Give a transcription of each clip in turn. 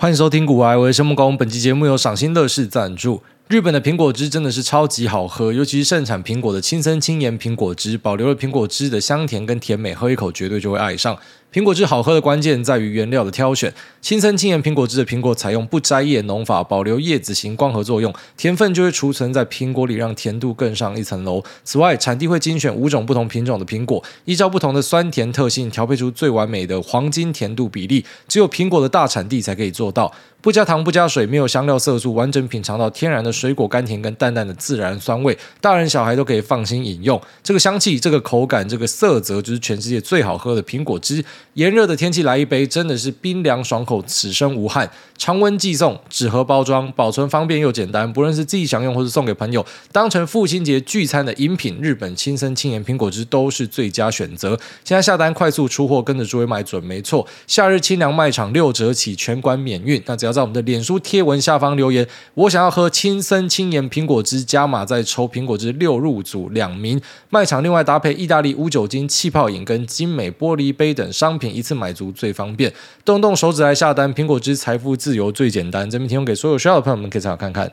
欢迎收听古玩，我是生木工。本期节目由赏心乐事赞助。日本的苹果汁真的是超级好喝，尤其是盛产苹果的青森青盐苹果汁，保留了苹果汁的香甜跟甜美，喝一口绝对就会爱上。苹果汁好喝的关键在于原料的挑选。青森青盐苹果汁的苹果采用不摘叶农法，保留叶子型光合作用，甜分就会储存在苹果里，让甜度更上一层楼。此外，产地会精选五种不同品种的苹果，依照不同的酸甜特性调配出最完美的黄金甜度比例，只有苹果的大产地才可以做到。不加糖、不加水，没有香料色素，完整品尝到天然的水果甘甜跟淡淡的自然酸味，大人小孩都可以放心饮用。这个香气、这个口感、这个色泽，就是全世界最好喝的苹果汁。炎热的天气来一杯，真的是冰凉爽口，此生无憾。常温寄送，纸盒包装，保存方便又简单。不论是自己享用，或是送给朋友，当成父亲节聚餐的饮品，日本青森青盐苹果汁都是最佳选择。现在下单快速出货，跟着诸位买准没错。夏日清凉卖场六折起，全馆免运。那只要在我们的脸书贴文下方留言，我想要喝青森青盐苹果汁，加码再抽苹果汁六入组两名。卖场另外搭配意大利无酒精气泡饮跟精美玻璃杯等商品，一次买足最方便。动动手指来下单，苹果汁财富自由最简单。这边提供给所有需要的朋友们，可以参考看看。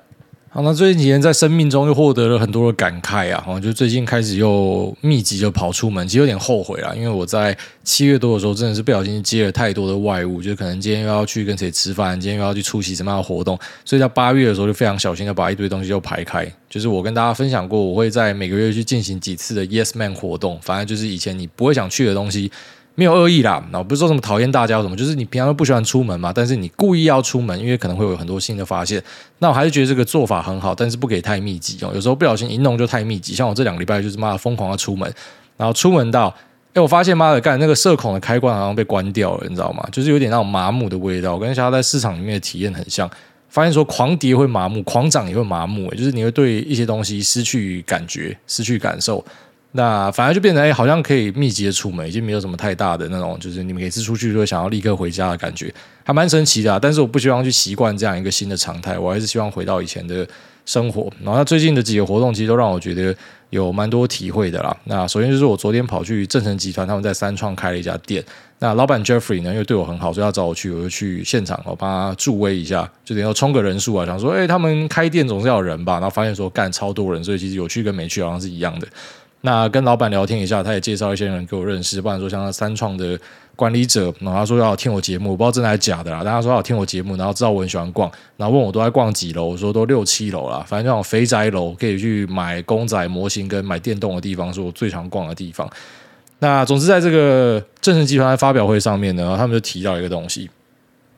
好，那最近几年在生命中又获得了很多的感慨啊，就最近开始又密集就跑出门，其实有点后悔啦，因为我在七月多的时候真的是不小心接了太多的外务，就可能今天又要去跟谁吃饭，今天又要去出席什么样的活动，所以在八月的时候就非常小心的把一堆东西就排开。就是我跟大家分享过，我会在每个月去进行几次的 Yes Man 活动，反正就是以前你不会想去的东西。没有恶意啦，那不是说什么讨厌大家什么，就是你平常都不喜欢出门嘛，但是你故意要出门，因为可能会有很多新的发现。那我还是觉得这个做法很好，但是不可以太密集哦。有时候不小心一弄就太密集，像我这两个礼拜就是妈的疯狂的出门，然后出门到，哎，我发现妈的干那个社恐的开关好像被关掉了，你知道吗？就是有点那种麻木的味道。我跟其他在市场里面的体验很像，发现说狂跌会麻木，狂涨也会麻木，就是你会对一些东西失去感觉，失去感受。那反而就变成哎，好像可以密集的出门，已经没有什么太大的那种，就是你们每次出去就会想要立刻回家的感觉，还蛮神奇的。但是我不希望去习惯这样一个新的常态，我还是希望回到以前的生活。然后最近的几个活动其实都让我觉得有蛮多体会的啦。那首先就是我昨天跑去正成集团，他们在三创开了一家店。那老板 Jeffrey 呢，因为对我很好，所以要找我去，我就去现场，我帮他助威一下，就等于要冲个人数啊，想说哎，他们开店总是要人吧。然后发现说干超多人，所以其实有去跟没去好像是一样的。那跟老板聊天一下，他也介绍一些人给我认识，不然说像他三创的管理者，然后他说要听我节目，我不知道真的还是假的啦。但他说要听我节目，然后知道我很喜欢逛，然后问我都在逛几楼，我说都六七楼啦，反正那种肥宅楼可以去买公仔模型跟买电动的地方，是我最常逛的地方。那总之在这个正盛集团的发表会上面呢，他们就提到一个东西。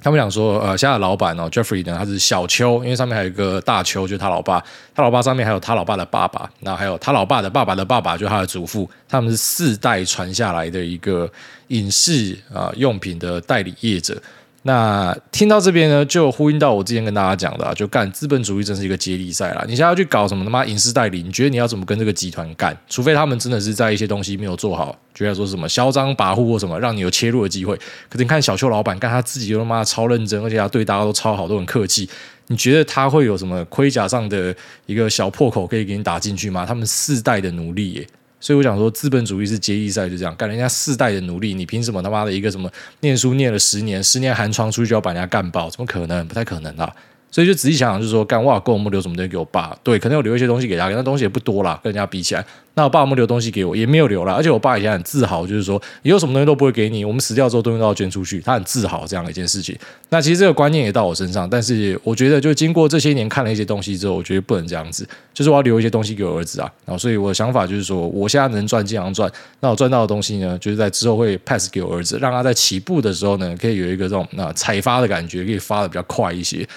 他们讲说，呃，现在的老板哦，Jeffrey 呢，他是小邱，因为上面还有一个大邱，就是他老爸，他老爸上面还有他老爸的爸爸，那还有他老爸的爸爸的爸爸，就是他的祖父，他们是四代传下来的一个影视啊、用品的代理业者。那听到这边呢，就呼应到我之前跟大家讲的，啊，就干资本主义真是一个接力赛啦。你现在要去搞什么他妈影视代理，你觉得你要怎么跟这个集团干？除非他们真的是在一些东西没有做好，觉得说什么嚣张跋扈或什么，让你有切入的机会。可是你看小邱老板干他自己，又他妈超认真，而且他对大家都超好，都很客气。你觉得他会有什么盔甲上的一个小破口可以给你打进去吗？他们四代的努力耶。所以我想说，资本主义是接力赛，就这样干人家四代的努力，你凭什么他妈的一个什么念书念了十年，十年寒窗出去就要把人家干爆？怎么可能？不太可能啊！所以就仔细想想，就是说，干哇，跟我们留什么东西给我爸？对，可能有留一些东西给他，那东西也不多啦，跟人家比起来。那我爸有没有留东西给我？也没有留了。而且我爸以前很自豪，就是说以后什么东西都不会给你，我们死掉之后东西都要捐出去。他很自豪这样的一件事情。那其实这个观念也到我身上，但是我觉得就经过这些年看了一些东西之后，我觉得不能这样子。就是我要留一些东西给我儿子啊。然后所以我的想法就是说，我现在能赚尽量赚。那我赚到的东西呢，就是在之后会 pass 给我儿子，让他在起步的时候呢，可以有一个这种那采发的感觉，可以发的比较快一些。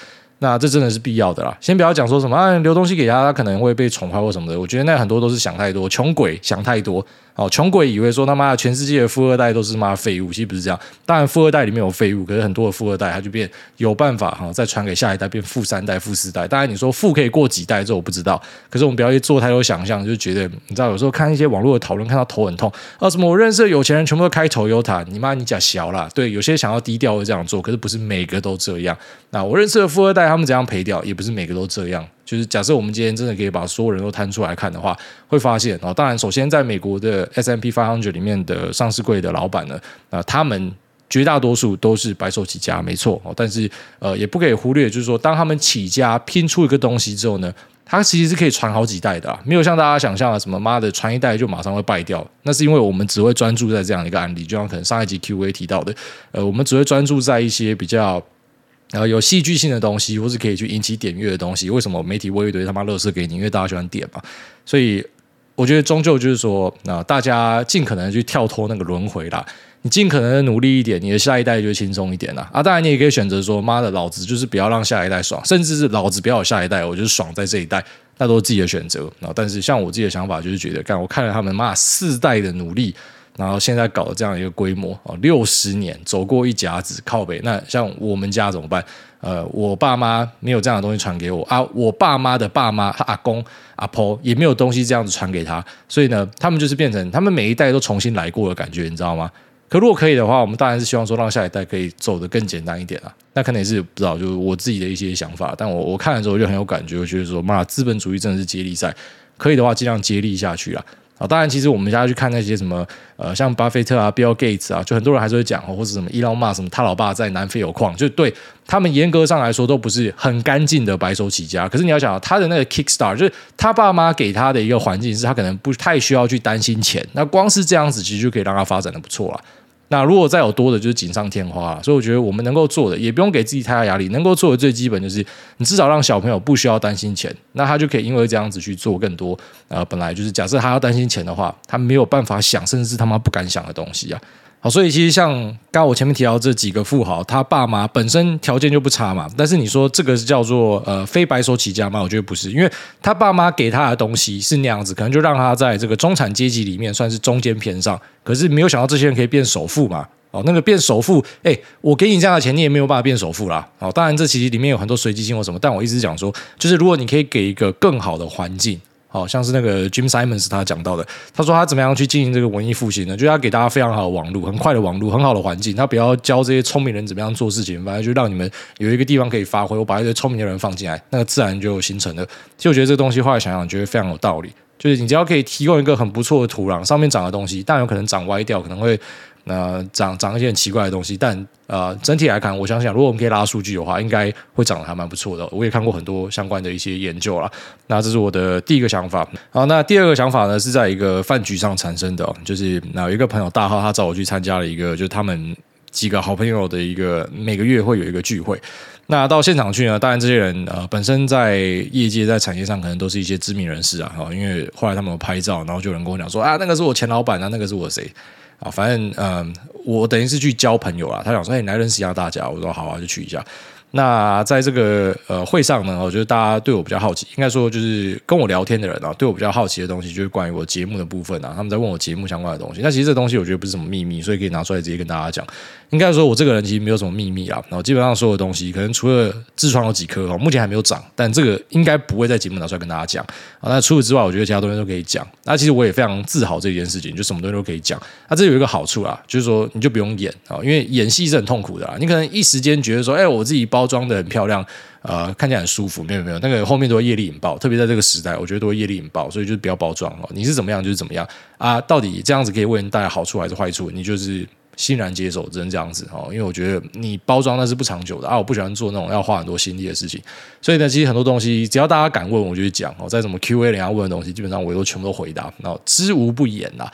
那这真的是必要的啦。先不要讲说什么啊，留东西给他，他可能会被宠坏或什么的。我觉得那很多都是想太多，穷鬼想太多。哦，穷鬼以为说他妈的全世界的富二代都是妈废物，其实不是这样。当然，富二代里面有废物，可是很多的富二代他就变有办法哈，再传给下一代，变富三代、富四代。当然，你说富可以过几代，这我不知道。可是我们不要去做太多想象，就觉得你知道，有时候看一些网络的讨论，看到头很痛啊。什么我认识的有钱人全部都开 Toyota，你妈你假小啦。对，有些想要低调会这样做，可是不是每个都这样。那我认识的富二代他们怎样赔掉，也不是每个都这样。就是假设我们今天真的可以把所有人都摊出来看的话，会发现当然，首先在美国的 S&P 500里面的上市柜的老板呢，啊，他们绝大多数都是白手起家，没错哦。但是呃，也不可以忽略，就是说，当他们起家拼出一个东西之后呢，它其实是可以传好几代的啊，没有像大家想象的什么妈的传一代就马上会败掉。那是因为我们只会专注在这样一个案例，就像可能上一集 Q&A 提到的，呃，我们只会专注在一些比较呃有戏剧性的东西，或是可以去引起点阅的东西。为什么媒体喂一堆他妈垃圾给你？因为大家喜欢点嘛。所以我觉得终究就是说，那、大家尽可能去跳脱那个轮回啦。你尽可能努力一点，你的下一代就轻松一点了啊！当然，你也可以选择说，妈的，老子就是不要让下一代爽，甚至是老子不要有下一代，我就是爽在这一代，那都是自己的选择啊。但是，像我自己的想法就是觉得，干我看了他们妈四代的努力，然后现在搞的这样一个规模啊，六十年走过一甲子靠北，那像我们家怎么办？呃，我爸妈没有这样的东西传给我啊，我爸妈的爸妈，他阿公阿婆也没有东西这样子传给他，所以呢，他们就是变成他们每一代都重新来过的感觉，你知道吗？可如果可以的话，我们当然是希望说让下一代可以走得更简单一点啊。那可能也是不知道，就是我自己的一些想法。但我我看了之后就很有感觉，我觉得说，妈，资本主义真的是接力赛，可以的话尽量接力下去啊。啊，当然，其实我们家去看那些什么呃，像巴菲特啊、Bill Gates 啊，就很多人还是会讲，或者什么伊隆马什么他老爸在南非有矿，就对他们严格上来说都不是很干净的白手起家。可是你要想，他的那个 Kickstart，就是他爸妈给他的一个环境，是他可能不太需要去担心钱。那光是这样子，其实就可以让他发展的不错了。那如果再有多的，就是锦上添花了。所以我觉得我们能够做的，也不用给自己太大压力。能够做的最基本就是，你至少让小朋友不需要担心钱，那他就可以因为这样子去做更多。呃，本来就是假设他要担心钱的话，他没有办法想，甚至是他妈不敢想的东西啊。好，所以其实像刚刚我前面提到这几个富豪，他爸妈本身条件就不差嘛。但是你说这个是叫做呃非白手起家吗？我觉得不是，因为他爸妈给他的东西是那样子，可能就让他在这个中产阶级里面算是中间偏上。可是没有想到这些人可以变首富嘛。哦，那个变首富，哎，我给你这样的钱，你也没有办法变首富啦。哦，当然这其实里面有很多随机性或什么，但我一直讲说，就是如果你可以给一个更好的环境。好像是那个 Jim Simons 他讲到的，他说他怎么样去进行这个文艺复兴呢？就是他给大家非常好的网络，很快的网络，很好的环境。他不要教这些聪明人怎么样做事情，反正就让你们有一个地方可以发挥。我把一些聪明的人放进来，那个自然就形成了。其实我觉得这个东西后来想想，觉得非常有道理。就是你只要可以提供一个很不错的土壤，上面长的东西，但有可能长歪掉，可能会。那长长一些很奇怪的东西，但呃，整体来看，我想想，如果我们可以拉数据的话，应该会长得还蛮不错的。我也看过很多相关的一些研究啦。那这是我的第一个想法。好，那第二个想法呢，是在一个饭局上产生的，就是那有一个朋友大号，他找我去参加了一个，就是他们几个好朋友的一个每个月会有一个聚会。那到现场去呢，当然这些人呃本身在业界在产业上可能都是一些知名人士啊。因为后来他们有拍照，然后就有人跟我讲说啊，那个是我前老板啊，那个是我谁。啊，反正嗯，我等于是去交朋友啊。他想说，哎，你来认识一下大家。我说好啊，就去一下。那在这个呃会上呢，我觉得大家对我比较好奇，应该说就是跟我聊天的人啊，对我比较好奇的东西，就是关于我节目的部分啊。他们在问我节目相关的东西。那其实这东西我觉得不是什么秘密，所以可以拿出来直接跟大家讲。应该说，我这个人其实没有什么秘密啊。然后基本上所有东西，可能除了痔疮有几颗哦，目前还没有长，但这个应该不会在节目拿出来跟大家讲啊。那除此之外，我觉得其他东西都可以讲。那其实我也非常自豪这件事情，就什么东西都可以讲。那这有一个好处啊，就是说你就不用演啊，因为演戏是很痛苦的啊。你可能一时间觉得说，哎，我自己包包装的很漂亮。呃，看起来很舒服，没有没有，那个后面都会业力引爆，特别在这个时代，我觉得都会业力引爆，所以就是不要包装哦。你是怎么样就是怎么样啊？到底这样子可以为人带来好处还是坏处？你就是欣然接受，只能这样子哦。因为我觉得你包装那是不长久的啊，我不喜欢做那种要花很多心力的事情。所以呢，其实很多东西只要大家敢问，我就讲哦。在什么 Q&A 人家问的东西，基本上我都全部都回答，然后知无不言呐。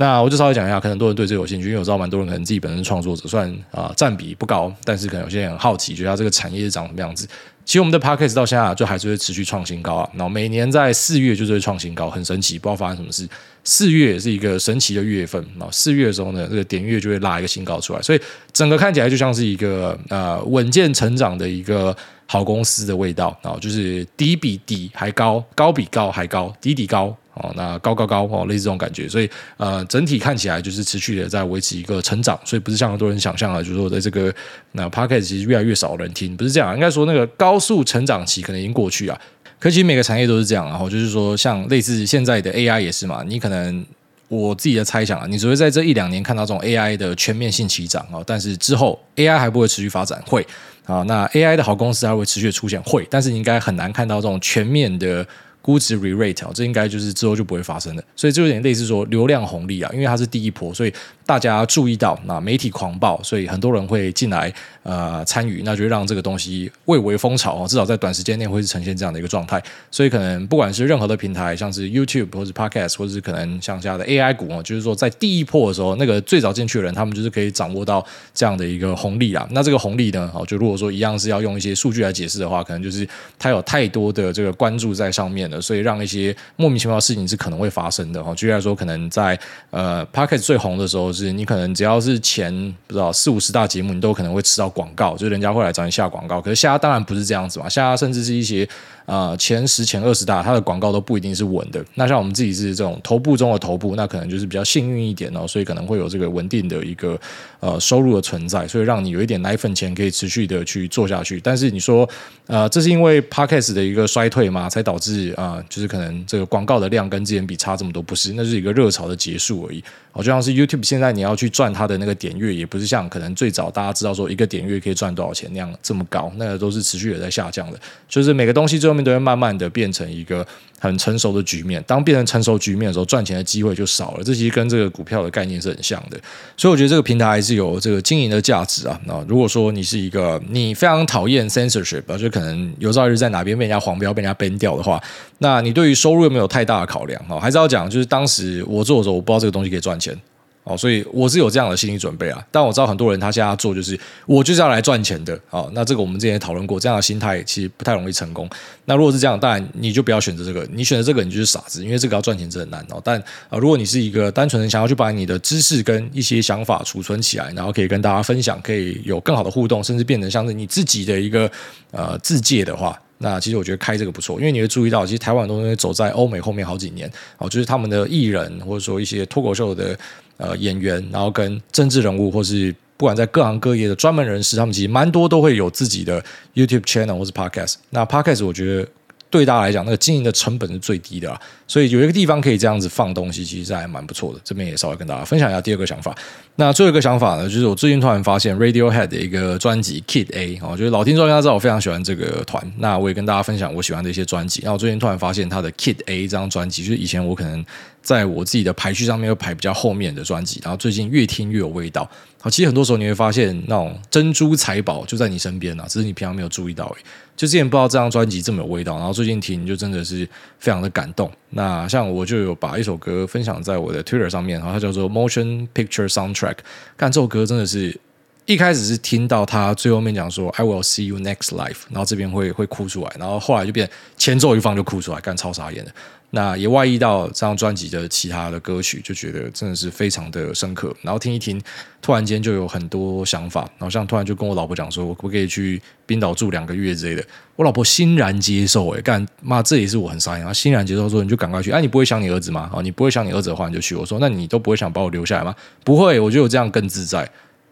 那我就稍微讲一下，可能多人对这有兴趣，因为我知道蛮多人可能自己本身创作者，虽然啊占比不高，但是可能有些人很好奇，觉得它这个产业是长什么样子。其实我们的 Podcast 到现在就还是会持续创新高啊，然后每年在四月就是会创新高，很神奇，不知道发生什么事。四月也是一个神奇的月份啊，四月的时候呢，这个点月就会拉一个新高出来，所以整个看起来就像是一个呃稳健成长的一个好公司的味道啊，就是底比底还高，高比高还高，底底高。哦，那高高高哦，类似这种感觉，所以呃，整体看起来就是持续的在维持一个成长，所以不是像很多人想象的，就是说在这个那 Podcast 其实越来越少人听，不是这样，应该说那个高速成长期可能已经过去啊。可其实每个产业都是这样，然后就是说像类似现在的 AI 也是嘛，你可能我自己的猜想啊，你只会在这一两年看到这种 AI 的全面性起涨啊，但是之后 AI 还不会持续发展，会啊，那 AI 的好公司还会持续出现，会，但是你应该很难看到这种全面的。估值 re-rate 啊，这应该就是之后就不会发生的。所以这有点类似说流量红利啊，因为它是第一波，所以大家注意到，那媒体狂暴，所以很多人会进来呃参与，那就让这个东西蔚为风潮啊，至少在短时间内会是呈现这样的一个状态。所以可能不管是任何的平台，像是 YouTube 或是 Podcast，或者是可能像这样的 AI 股啊，就是说在第一波的时候，那个最早进去的人，他们就是可以掌握到这样的一个红利啊。那这个红利呢，哦，就如果说一样是要用一些数据来解释的话，可能就是它有太多的这个关注在上面。所以让一些莫名其妙的事情是可能会发生的哈。举例来说，可能在呃，Parkett 最红的时候，是你可能只要是前不知道四五十大节目，你都可能会吃到广告，就人家会来找你下广告。可是下当然不是这样子嘛，现在甚至是一些。啊、前十、前二十大，它的广告都不一定是稳的。那像我们自己是这种头部中的头部，那可能就是比较幸运一点哦，所以可能会有这个稳定的一个呃收入的存在，所以让你有一点奶粉钱可以持续的去做下去。但是你说，呃，这是因为 Podcast 的一个衰退吗？才导致啊、就是可能这个广告的量跟之前比差这么多？不是，那是一个热潮的结束而已。好，就像是 YouTube 现在你要去赚它的那个点阅，也不是像可能最早大家知道说一个点阅可以赚多少钱那样这么高，那个都是持续的在下降的。就是每个东西最后都会慢慢的变成一个很成熟的局面，当变成成熟局面的时候，赚钱的机会就少了。这其实跟这个股票的概念是很像的，所以我觉得这个平台还是有这个经营的价值啊。那如果说你是一个你非常讨厌 censorship，就可能有朝一日在哪边被人家黄标、被人家 ban 掉的话，那你对于收入有没有太大的考量啊？还是要讲，就是当时我做的时候，我不知道这个东西可以赚钱。哦，所以我是有这样的心理准备啊，但我知道很多人他现在做就是我就是要来赚钱的哦，那这个我们之前也讨论过，这样的心态其实不太容易成功。那如果是这样，当然你就不要选择这个，你选择这个你就是傻子，因为这个要赚钱真的很难哦。但、呃，如果你是一个单纯的想要去把你的知识跟一些想法储存起来，然后可以跟大家分享，可以有更好的互动，甚至变成像是你自己的一个呃自介的话。那其实我觉得开这个不错，因为你会注意到，其实台湾东西走在欧美后面好几年哦，就是他们的艺人或者说一些脱口秀的呃演员，然后跟政治人物，或是不管在各行各业的专门人士，他们其实蛮多都会有自己的 YouTube channel 或是 Podcast。那 Podcast 我觉得。对大家来讲，那个经营的成本是最低的啊，所以有一个地方可以这样子放东西，其实还蛮不错的。这边也稍微跟大家分享一下第二个想法。那最后一个想法呢，就是我最近突然发现 Radiohead 的一个专辑 Kid A 哦，就是老听众应该知道我非常喜欢这个团。那我也跟大家分享我喜欢的一些专辑。那我最近突然发现他的 Kid A 这张专辑，就是以前我可能在我自己的排序上面会排比较后面的专辑，然后最近越听越有味道。好，其实很多时候你会发现那种珍珠财宝就在你身边啊，只是你平常没有注意到而已。就之前不知道这张专辑这么有味道，然后最近听就真的是非常的感动。那像我就有把一首歌分享在我的 Twitter 上面，然后它叫做 Motion Picture Soundtrack。看这首歌真的是一开始是听到他最后面讲说 I will see you next life，然后这边会会哭出来，然后后来就变前奏一放就哭出来，干超傻眼的。那也外溢到这张专辑的其他的歌曲，就觉得真的是非常的深刻。然后听一听，突然间就有很多想法。然后像突然就跟我老婆讲说，我可不可以去冰岛住两个月之类的？我老婆欣然接受、欸。诶，干妈，这也是我很傻眼。她欣然接受说，你就赶快去。哎、你不会想你儿子吗？哦，你不会想你儿子的话，你就去。我说，那你都不会想把我留下来吗？不会，我觉得我这样更自在。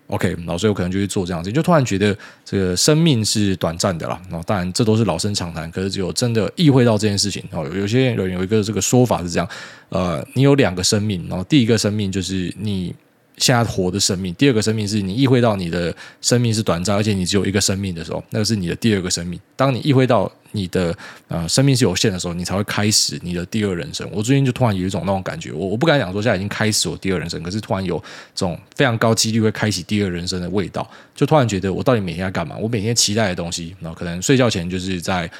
OK，然后所以我可能就去做这样子，就突然觉得这个生命是短暂的啦。然后当然这都是老生常谈，可是只有真的意会到这件事情哦。有些人有一个这个说法是这样，呃，你有两个生命，然后第一个生命就是你。现在活的生命，第二个生命是你意会到你的生命是短暂，而且你只有一个生命的时候，那个是你的第二个生命。当你意会到你的呃生命是有限的时候，你才会开始你的第二人生。我最近就突然有一种那种感觉，我我不敢讲说现在已经开始我第二人生，可是突然有这种非常高几率会开启第二人生的味道，就突然觉得我到底每天在干嘛？我每天期待的东西，然后可能睡觉前就是在。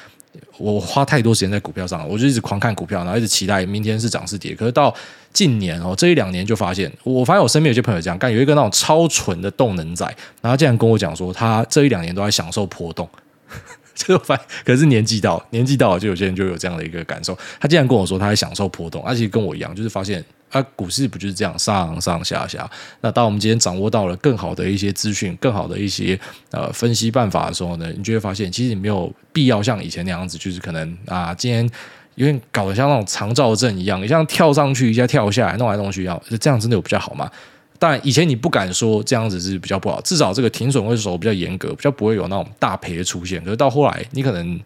我花太多时间在股票上了，我就一直狂看股票，然后一直期待明天是涨是跌。可是到近年哦，这一两年就发现，我发现我身边有些朋友这样干，有一个那种超纯的动能仔，然后竟然跟我讲说，他这一两年都在享受波动。这个反，可是年纪到，年纪到了，就有些人就有这样的一个感受。他竟然跟我说，他在享受波动，而且跟我一样，就是发现。啊，股市不就是这样上上下下？那当我们今天掌握到了更好的一些资讯、更好的一些呃分析办法的时候呢，你就会发现，其实你没有必要像以前那样子，就是可能啊，今天有点搞得像那种长照证一样，你像跳上去一下跳下来，弄来弄去要，这样真的有比较好吗？当然，以前你不敢说这样子是比较不好，至少这个停损会守比较严格，比较不会有那种大赔的出现。可是到后来，你可能。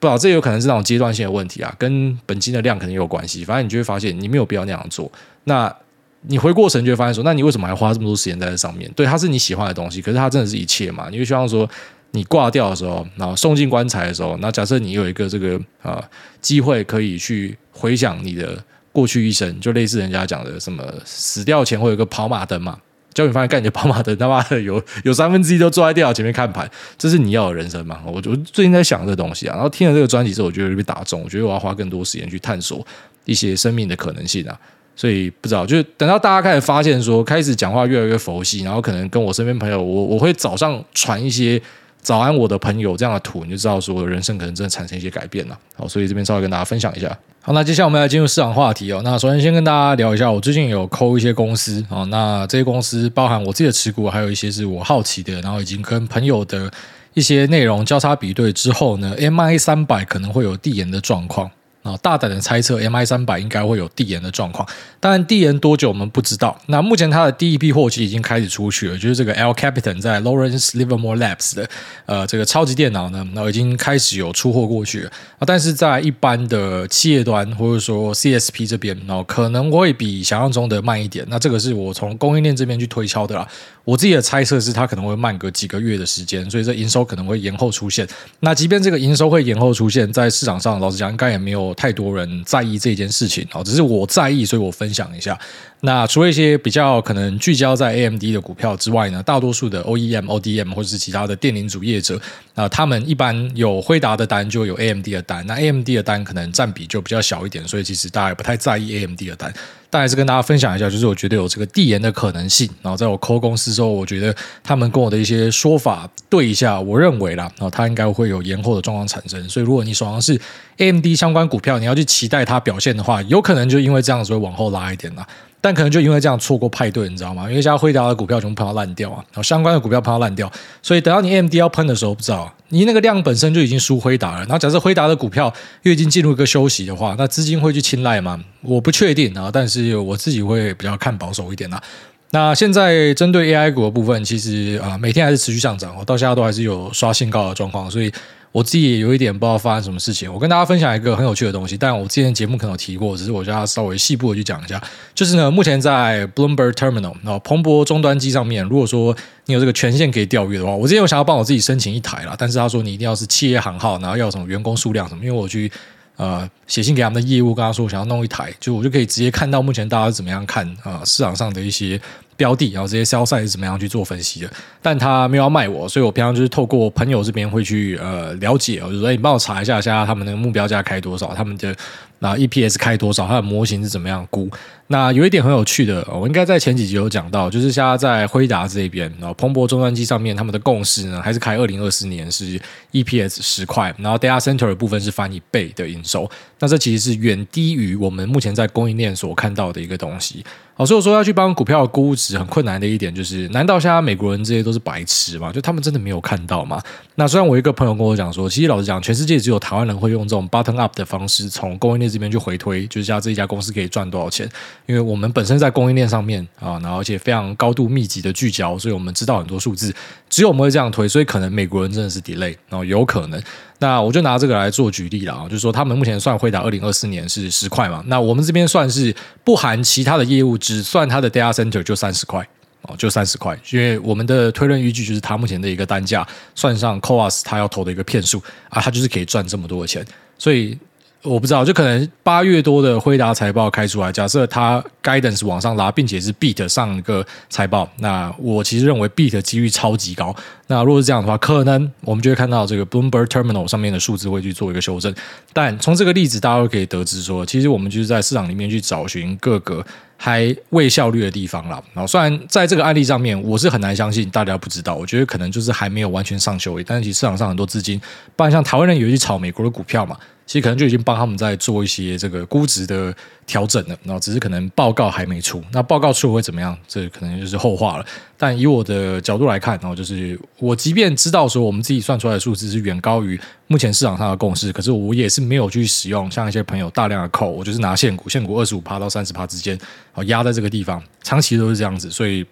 不知道，这有可能是那种阶段性的问题啊，跟本金的量可能有关系。反正你就会发现，你没有必要那样做。那你回过神就会发现说，那你为什么还花这么多时间在这上面？对，它是你喜欢的东西，可是它真的是一切嘛？你会希望说，你挂掉的时候，然后送进棺材的时候，那假设你有一个这个啊机会可以去回想你的过去一生，就类似人家讲的什么死掉前会有一个跑马灯嘛，教你发现干你的跑马灯他妈的有 有三分之一都坐在电脑前面看盘，这是你要的人生吗？我我最近在想这个东西啊，然后听了这个专辑之后，我觉得被打中，我觉得我要花更多时间去探索一些生命的可能性啊。所以不知道，就是等到大家开始发现说，开始讲话越来越佛系，然后可能跟我身边朋友，我我会早上传一些早安我的朋友这样的图，你就知道说我的人生可能真的产生一些改变了。好，所以这边稍微跟大家分享一下。好，那接下来我们来进入市场话题哦。那首先先跟大家聊一下，我最近有抠一些公司啊，那这些公司包含我自己的持股，还有一些是我好奇的，然后已经跟朋友的一些内容交叉比对之后呢，MI 三百可能会有递延的状况。大胆的猜测，MI 三百应该会有递延的状况，当然递延多久我们不知道。那目前它的第一批货其实已经开始出去了，就是这个 L Capitan 在 Lawrence Livermore Labs 的呃这个超级电脑呢，然后已经开始有出货过去了啊。但是在一般的企业端或者说 CSP 这边，然后可能会比想象中的慢一点。那这个是我从供应链这边去推敲的啦。我自己的猜测是，它可能会慢个几个月的时间，所以这营收可能会延后出现。那即便这个营收会延后出现，在市场上，老实讲，应该也没有太多人在意这件事情哦。只是我在意，所以我分享一下。那除了一些比较可能聚焦在 AMD 的股票之外呢，大多数的 OEM、ODM 或者是其他的电零组业者啊，他们一般有辉达的单就有 AMD 的单，那 AMD 的单可能占比就比较小一点，所以其实大家也不太在意 AMD 的单。但还是跟大家分享一下，就是我觉得有这个递延的可能性。然后在我抠公司之后，我觉得他们跟我的一些说法对一下，我认为啦，然后它应该会有延后的状况产生。所以如果你手上是 AMD 相关股票，你要去期待它表现的话，有可能就因为这样子会往后拉一点啦。但可能就因为这样错过派对，你知道吗？因为现在辉达的股票全部喷到烂掉啊，然后相关的股票喷到烂掉，所以等到你 AMD 要喷的时候，不知道你那个量本身就已经输辉达了。然后假设辉达的股票又已经进入一个休息的话，那资金会去青睐吗？我不确定啊，但是我自己会比较看保守一点啊。那现在针对 AI 股的部分，其实啊每天还是持续上涨，我到现在都还是有刷新高的状况，所以。我自己也有一点不知道发生什么事情，我跟大家分享一个很有趣的东西，但我之前节目可能有提过，只是我叫他稍微细部的去讲一下。就是呢，目前在 Bloomberg Terminal，然后彭博终端机上面，如果说你有这个权限可以调阅的话，我之前有想要帮我自己申请一台啦，但是他说你一定要是企业行号，然后要什么员工数量什么，因为我去呃写信给他们的业务，跟他说我想要弄一台，就我就可以直接看到目前大家怎么样看啊、呃、市场上的一些。标的，然后这些 sell side 是怎么样去做分析的？但他没有要卖我，所以我平常就是透过朋友这边会去呃了解，我就说，你帮我查一下，下他们那个目标价开多少，他们的。那 EPS 开多少？它的模型是怎么样估？那有一点很有趣的，我应该在前几集有讲到，就是现在在辉达这边，然后彭博终端机上面，他们的共识呢，还是开二零二四年是 EPS 十块，然后 Data Center 的部分是翻一倍的营收。那这其实是远低于我们目前在供应链所看到的一个东西。好，所以我说要去帮股票估值很困难的一点，就是难道现在美国人这些都是白痴吗？就他们真的没有看到吗？那虽然我一个朋友跟我讲说，其实老实讲，全世界只有台湾人会用这种 button up 的方式从供应链这边去回推，就是像这一家公司可以赚多少钱？因为我们本身在供应链上面啊，然后而且非常高度密集的聚焦，所以我们知道很多数字，只有我们会这样推，所以可能美国人真的是 delay，然后有可能。那我就拿这个来做举例了啊，就是说他们目前算辉达二零二四年是十块嘛，那我们这边算是不含其他的业务，只算它的 data center 就三十块哦，就三十块，因为我们的推论依据就是它目前的一个单价，算上 coas 它要投的一个片数啊，它就是可以赚这么多的钱，所以。我不知道，就可能八月多的辉达财报开出来，假设它 guidance 往上拉，并且是 beat 上一个财报，那我其实认为 beat 的几率超级高。那如果是这样的话，可能我们就会看到这个 Bloomberg Terminal 上面的数字会去做一个修正。但从这个例子，大家都可以得知说，其实我们就是在市场里面去找寻各个还未效率的地方了。然后虽然在这个案例上面，我是很难相信大家不知道，我觉得可能就是还没有完全上修，但是其实市场上很多资金，不然像台湾人有去炒美国的股票嘛。其实可能就已经帮他们在做一些这个估值的调整了，然后只是可能报告还没出，那报告出会怎么样？这可能就是后话了。但以我的角度来看，然后就是我即便知道说我们自己算出来的数字是远高于目前市场上的共识，可是我也是没有去使用像一些朋友大量的扣，我就是拿现股，现股二十五趴到三十趴之间，好压在这个地方，长期都是这样子，所以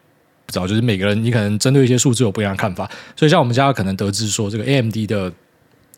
不知道就是每个人你可能针对一些数字有不一样的看法，所以像我们家可能得知说这个 AMD 的。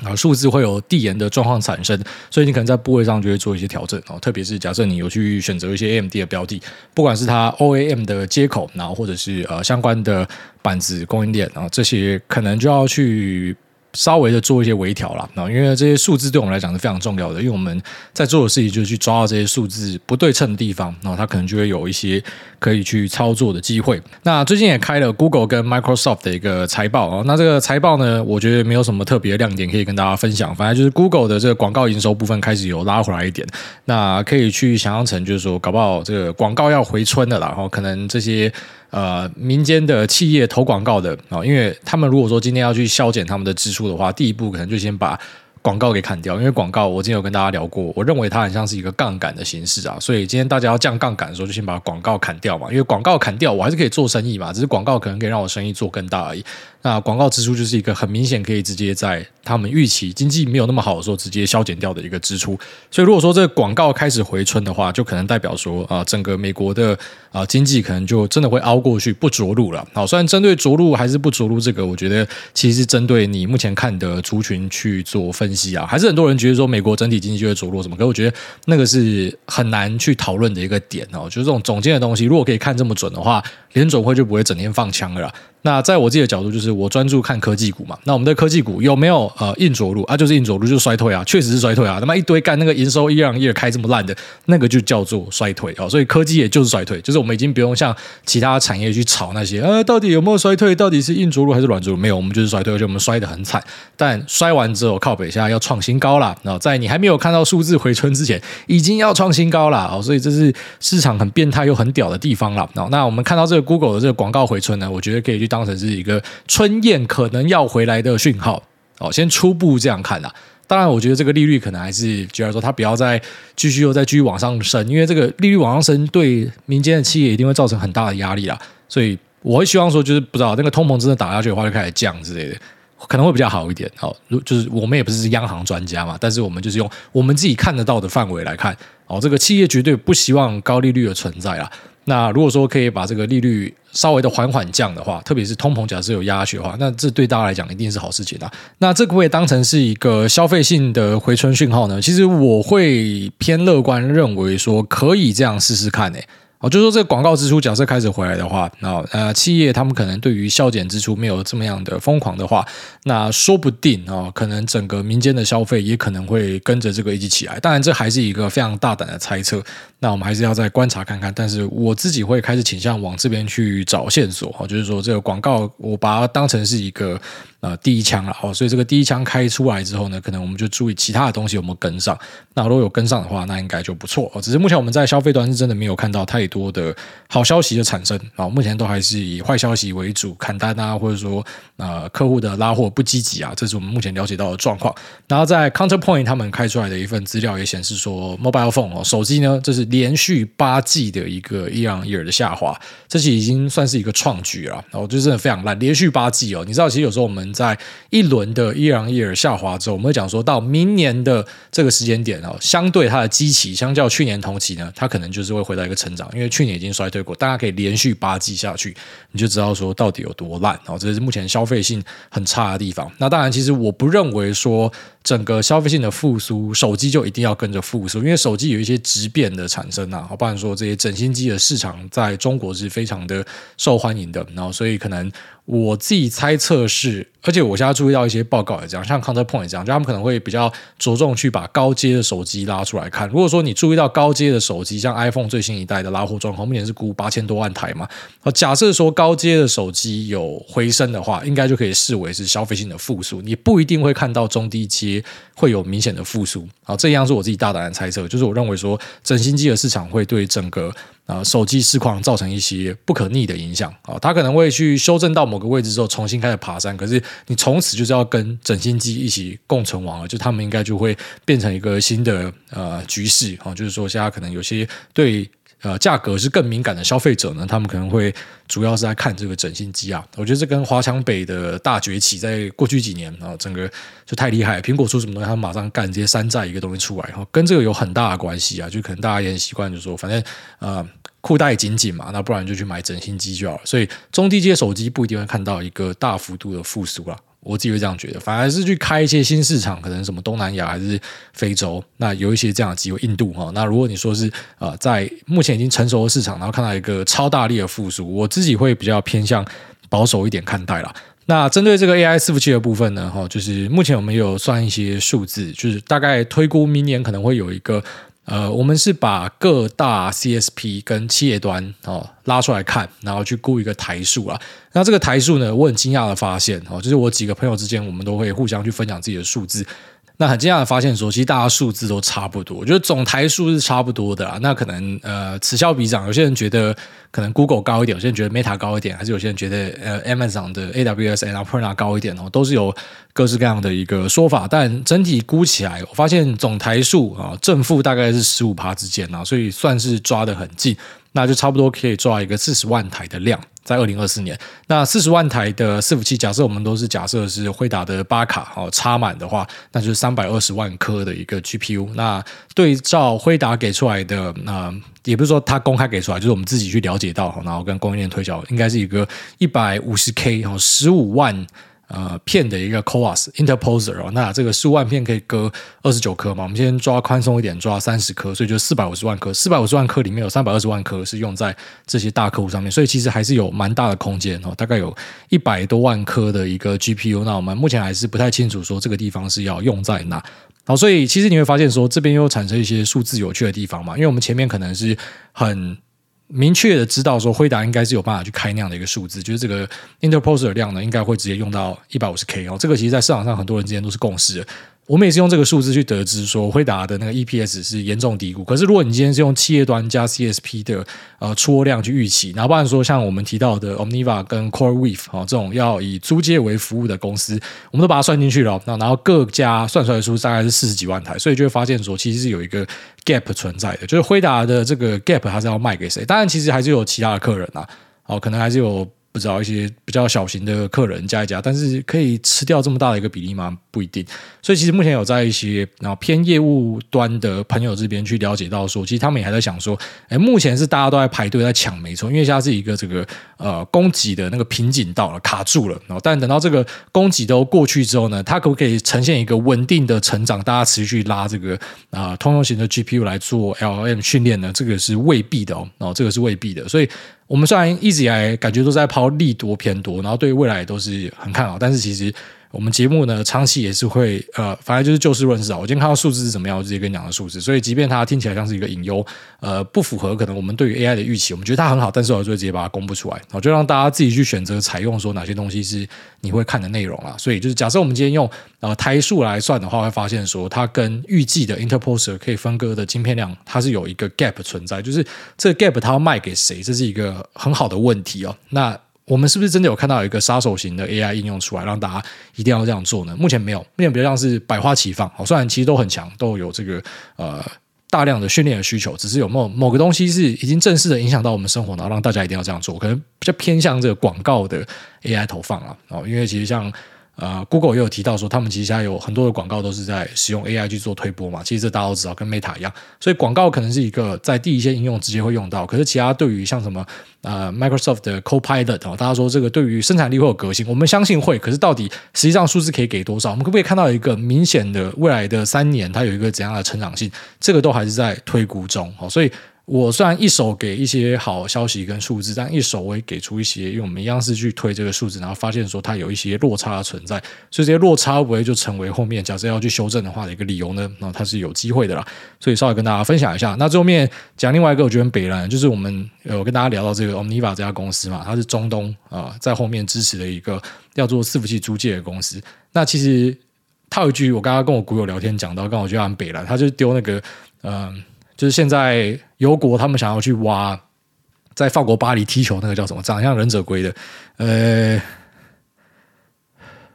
啊，数字会有递延的状况产生，所以你可能在部位上就会做一些调整哦。特别是假设你有去选择一些 AMD 的标的，不管是它 OAM 的接口，然后或者是呃相关的板子供应链然后，这些可能就要去。稍微的做一些微调啦，因为这些数字对我们来讲是非常重要的，因为我们在做的事情就是去抓到这些数字不对称的地方，然后它可能就会有一些可以去操作的机会。那最近也开了 Google 跟 Microsoft 的一个财报啊，那这个财报呢，我觉得没有什么特别的亮点可以跟大家分享，反正就是 Google 的这个广告营收部分开始有拉回来一点，那可以去想象成就是说，搞不好这个广告要回春的啦，然后可能这些。呃，民间的企业投广告的啊，因为他们如果说今天要去削减他们的支出的话，第一步可能就先把广告给砍掉，因为广告我之前有跟大家聊过，我认为它很像是一个杠杆的形式啊，所以今天大家要降杠杆的时候，就先把广告砍掉嘛，因为广告砍掉，我还是可以做生意嘛，只是广告可能可以让我生意做更大而已。那广告支出就是一个很明显可以直接在他们预期经济没有那么好的时候直接削减掉的一个支出，所以如果说这个广告开始回春的话，就可能代表说啊，整个美国的啊经济可能就真的会凹过去不着陆了。好，虽然针对着陆还是不着陆这个，我觉得其实是针对你目前看的族群去做分析啊，还是很多人觉得说美国整体经济就会着陆什么，可我觉得那个是很难去讨论的一个点哦，就是这种总监的东西，如果可以看这么准的话，联总会就不会整天放枪了。那在我自己的角度，就是我专注看科技股嘛。那我们的科技股有没有呃硬着陆啊？就是硬着陆，就是衰退啊，确实是衰退啊。他妈一堆干那个营收一样一样开这么烂的，那个就叫做衰退啊。所以科技也就是衰退，就是我们已经不用像其他产业去炒那些呃，到底有没有衰退？到底是硬着陆还是软着陆？没有，我们就是衰退，而且我们摔得很惨。但摔完之后靠北下要创新高了。然后在你还没有看到数字回春之前，已经要创新高了啊。所以这是市场很变态又很屌的地方了。那我们看到这个 Google 的这个广告回春呢，我觉得可以去当成是一个春燕可能要回来的讯号哦，先初步这样看啦。当然，我觉得这个利率可能还是觉得说它不要再继续又再继续往上升，因为这个利率往上升对民间的企业一定会造成很大的压力啦。所以我会希望说，就是不知道那个通膨真的打下去的话，就开始降之类的，可能会比较好一点。好，如就是我们也不是央行专家嘛，但是我们就是用我们自己看得到的范围来看，哦，这个企业绝对不希望高利率的存在啦。那如果说可以把这个利率稍微的缓缓降的话，特别是通膨假设有压下去的话，那这对大家来讲一定是好事情啊。那这个会当成是一个消费性的回春讯号呢？其实我会偏乐观，认为说可以这样试试看诶、哦，就是说这个广告支出假设开始回来的话，那呃企业他们可能对于削减支出没有这么样的疯狂的话，那说不定啊、哦，可能整个民间的消费也可能会跟着这个一起起来。当然，这还是一个非常大胆的猜测，那我们还是要再观察看看。但是我自己会开始倾向往这边去找线索啊，就是说这个广告我把它当成是一个。呃，第一枪了哦，所以这个第一枪开出来之后呢，可能我们就注意其他的东西有没有跟上。那如果有跟上的话，那应该就不错哦。只是目前我们在消费端是真的没有看到太多的好消息的产生啊，目前都还是以坏消息为主，砍单啊，或者说呃客户的拉货不积极啊，这是我们目前了解到的状况。然后在 Counterpoint 他们开出来的一份资料也显示说，Mobile Phone 哦，手机呢，这是连续八季的一个 year year 的下滑，这是已经算是一个创举了。然后就真的非常烂，连续八季哦，你知道其实有时候我们。在一轮的 year on year 下滑之后，我们会讲说到明年的这个时间点哦，相对它的基期，相较去年同期呢，它可能就是会回到一个成长，因为去年已经衰退过，大家可以连续八季下去，你就知道说到底有多烂哦，这是目前消费性很差的地方。那当然，其实我不认为说整个消费性的复苏，手机就一定要跟着复苏，因为手机有一些质变的产生啊，不然说这些整新机的市场在中国是非常的受欢迎的，然后所以可能。我自己猜测是，而且我现在注意到一些报告也这样，像 Counterpoint 这样，就他们可能会比较着重去把高阶的手机拉出来看。如果说你注意到高阶的手机，像 iPhone 最新一代的拉货状况，目前是估八千多万台嘛。假设说高阶的手机有回升的话，应该就可以视为是消费性的复苏。你不一定会看到中低阶会有明显的复苏。好，这样是我自己大胆的猜测，就是我认为说整新机的市场会对整个。啊，手机市况造成一些不可逆的影响啊，他可能会去修正到某个位置之后，重新开始爬山。可是你从此就是要跟整新机一起共存亡了，就他们应该就会变成一个新的呃局势啊，就是说现在可能有些对。呃，价格是更敏感的消费者呢，他们可能会主要是在看这个整新机啊。我觉得这跟华强北的大崛起，在过去几年啊，整个就太厉害。苹果出什么东西，他们马上干这些山寨一个东西出来，然后跟这个有很大的关系啊。就可能大家也很习惯，就说反正呃裤带紧紧嘛，那不然就去买整新机就好了。所以中低阶手机不一定会看到一个大幅度的复苏了。我自己会这样觉得，反而是去开一些新市场，可能什么东南亚还是非洲，那有一些这样的机会，印度哈。那如果你说是呃，在目前已经成熟的市场，然后看到一个超大力的复苏，我自己会比较偏向保守一点看待啦。那针对这个 AI 伺服器的部分呢，哈，就是目前我们有算一些数字，就是大概推估明年可能会有一个。呃，我们是把各大 CSP 跟企业端哦拉出来看，然后去估一个台数啊。那这个台数呢，我很惊讶的发现哦，就是我几个朋友之间，我们都会互相去分享自己的数字。那很惊讶的发现说，其实大家数字都差不多，我觉得总台数是差不多的啊。那可能呃此消彼长，有些人觉得可能 Google 高一点，有些人觉得 Meta 高一点，还是有些人觉得呃 Amazon 的 AWS and a p r n a 高一点哦，都是有各式各样的一个说法。但整体估起来，我发现总台数啊正负大概是十五趴之间啊，所以算是抓得很近。那就差不多可以抓一个四十万台的量，在二零二四年。那四十万台的伺服器，假设我们都是假设是辉达的八卡哦插满的话，那就是三百二十万颗的一个 GPU。那对照辉达给出来的，那、呃、也不是说他公开给出来，就是我们自己去了解到，然后跟供应链推销，应该是一个一百五十 K 哦，十五万。呃，片的一个 coas interposer 哦，那这个十五万片可以割二十九颗嘛？我们先抓宽松一点，抓三十颗，所以就四百五十万颗。四百五十万颗里面有三百二十万颗是用在这些大客户上面，所以其实还是有蛮大的空间哦，大概有一百多万颗的一个 GPU。那我们目前还是不太清楚说这个地方是要用在哪。好，所以其实你会发现说这边又产生一些数字有趣的地方嘛，因为我们前面可能是很。明确的知道说，辉达应该是有办法去开那样的一个数字，就是这个 interposer 量呢，应该会直接用到一百五十 K 哦。这个其实，在市场上很多人之间都是共识。我们也是用这个数字去得知说，辉达的那个 EPS 是严重低估。可是，如果你今天是用企业端加 CSP 的呃出货量去预期，哪怕说像我们提到的 Omniva 跟 CoreWeave 啊、哦、这种要以租借为服务的公司，我们都把它算进去了。那然后各家算出来的数大概是四十几万台，所以就会发现说，其实是有一个 gap 存在的，就是辉达的这个 gap 它是要卖给谁？当然，其实还是有其他的客人啊，哦，可能还是有。不知道一些比较小型的客人加一加，但是可以吃掉这么大的一个比例吗？不一定。所以其实目前有在一些然后偏业务端的朋友这边去了解到说，其实他们也还在想说，哎，目前是大家都在排队在抢，没错，因为现在是一个这个呃供给的那个瓶颈到了，卡住了。然后但等到这个供给都过去之后呢，它可不可以呈现一个稳定的成长？大家持续拉这个啊、通用型的 GPU 来做 LM 训练呢？这个是未必的哦，哦，这个是未必的，所以。我们虽然一直以来感觉都在抛利多偏多，然后对未来都是很看好，但是其实。我们节目呢，长期也是会呃，反正就是就事论事啊。我今天看到数字是怎么样，我直接跟你讲的数字。所以，即便它听起来像是一个隐忧，呃，不符合可能我们对于 AI 的预期，我们觉得它很好，但是我就会直接把它公布出来，我就让大家自己去选择采用，说哪些东西是你会看的内容啊。所以，就是假设我们今天用呃台数来算的话，会发现说它跟预计的 interposer 可以分割的晶片量，它是有一个 gap 存在，就是这个 gap 它要卖给谁，这是一个很好的问题哦。那。我们是不是真的有看到一个杀手型的 AI 应用出来，让大家一定要这样做呢？目前没有，目前比较像是百花齐放。好虽然其实都很强，都有这个呃大量的训练的需求，只是有没有某个东西是已经正式的影响到我们生活，然后让大家一定要这样做，可能比较偏向这个广告的 AI 投放啊。哦，因为其实像。呃，Google 也有提到说，他们其实现在有很多的广告都是在使用 AI 去做推播嘛。其实这大家都知道，跟 Meta 一样，所以广告可能是一个在第一线应用直接会用到。可是其他对于像什么呃 Microsoft 的 Copilot 哦，大家说这个对于生产力会有革新，我们相信会。可是到底实际上数字可以给多少？我们可不可以看到一个明显的未来的三年它有一个怎样的成长性？这个都还是在推估中。好，所以。我虽然一手给一些好消息跟数字，但一手我也给出一些，因为我们一样是去推这个数字，然后发现说它有一些落差的存在，所以这些落差不会就成为后面假设要去修正的话的一个理由呢？那它是有机会的啦，所以稍微跟大家分享一下。那最后面讲另外一个我觉得北烂，就是我们有跟大家聊到这个 Omniva 这家公司嘛，它是中东啊、在后面支持的一个要做伺服器租借的公司。那其实他有一句我刚刚跟我股友聊天讲到，刚好我觉得很北烂，他就丢那个嗯。就是现在油国他们想要去挖在法国巴黎踢球那个叫什么，长得像忍者龟的，呃，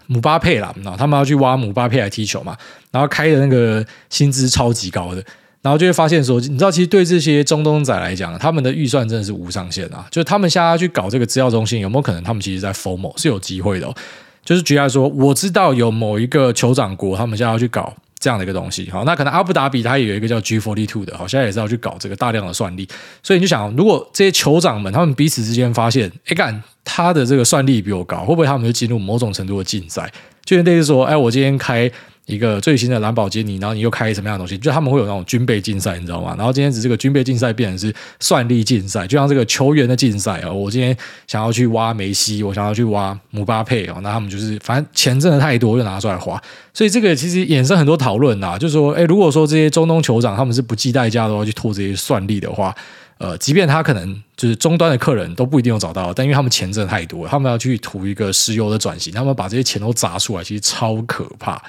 姆巴佩啦，他们要去挖姆巴佩来踢球嘛，然后开的那个薪资超级高的，然后就会发现说，你知道，其实对这些中东仔来讲，他们的预算真的是无上限啊。就是他们现在去搞这个资料中心，有没有可能他们其实在 FOMO 是有机会的哦？就是举例说，我知道有某一个酋长国，他们现在要去搞。这样的一个东西，好，那可能阿布达比它也有一个叫 G forty two 的，好，像也是要去搞这个大量的算力，所以你就想，如果这些酋长们他们彼此之间发现，哎干，他的这个算力比我高，会不会他们就进入某种程度的竞赛？就类似说，哎，我今天开。一个最新的蓝宝坚尼，然后你又开什么样的东西？就他们会有那种军备竞赛，你知道吗？然后今天只是这个军备竞赛变成是算力竞赛，就像这个球员的竞赛啊。我今天想要去挖梅西，我想要去挖姆巴佩哦，那他们就是反正钱挣的太多，就拿出来花。所以这个其实衍生很多讨论呐，就是说，哎，如果说这些中东酋长他们是不计代价的话去拖这些算力的话，呃，即便他可能就是终端的客人都不一定有找到，但因为他们钱挣的太多，他们要去图一个石油的转型，他们把这些钱都砸出来，其实超可怕。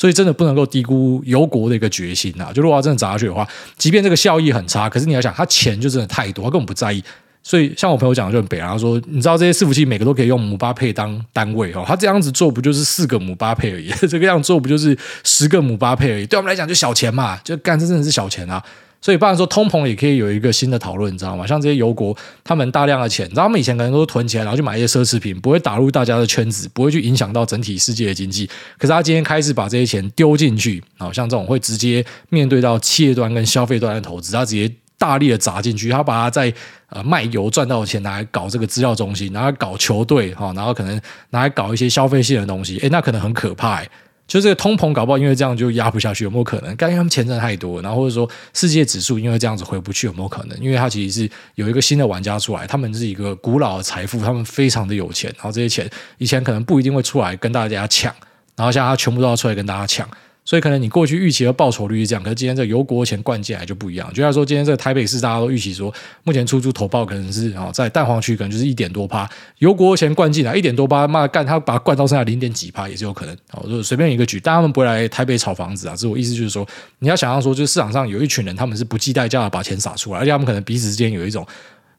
所以真的不能够低估油国的一个决心呐！就如果要真的砸下去的话，即便这个效益很差，可是你要想，他钱就真的太多，他根本不在意。所以像我朋友讲的就很北，然后说，你知道这些伺服器每个都可以用姆巴佩当单位哦，他这样子做不就是四个姆巴佩而已？这个样做不就是十个姆巴佩而已？对我们来讲就小钱嘛，就干这真的是小钱啊！所以，不然说通膨也可以有一个新的讨论，你知道吗？像这些油国，他们大量的钱，你知道他们以前可能都是囤钱，然后去买一些奢侈品，不会打入大家的圈子，不会去影响到整体世界的经济。可是他今天开始把这些钱丢进去，啊，像这种会直接面对到企业端跟消费端的投资，他直接大力的砸进去，他把他在呃卖油赚到的钱拿来搞这个资料中心，拿来搞球队，哈，然后可能拿来搞一些消费性的东西，诶，那可能很可怕，就这个通膨搞不好，因为这样就压不下去，有没有可能？但因为他们钱真的太多，然后或者说世界指数因为这样子回不去，有没有可能？因为它其实是有一个新的玩家出来，他们是一个古老的财富，他们非常的有钱，然后这些钱以前可能不一定会出来跟大家抢，然后现在他全部都要出来跟大家抢。所以可能你过去预期的报酬率是这样，可是今天这个油国钱灌进来就不一样。就像说今天这个台北市大家都预期说，目前出租投报可能是啊在蛋黄区可能就是一点多趴，油国钱灌进来一点多趴，妈干他把它灌到剩下零点几趴也是有可能。哦，就随便一个举，但他们不会来台北炒房子啊。这我意思就是说，你要想象说，就是市场上有一群人，他们是不计代价的把钱撒出来，而且他们可能彼此之间有一种。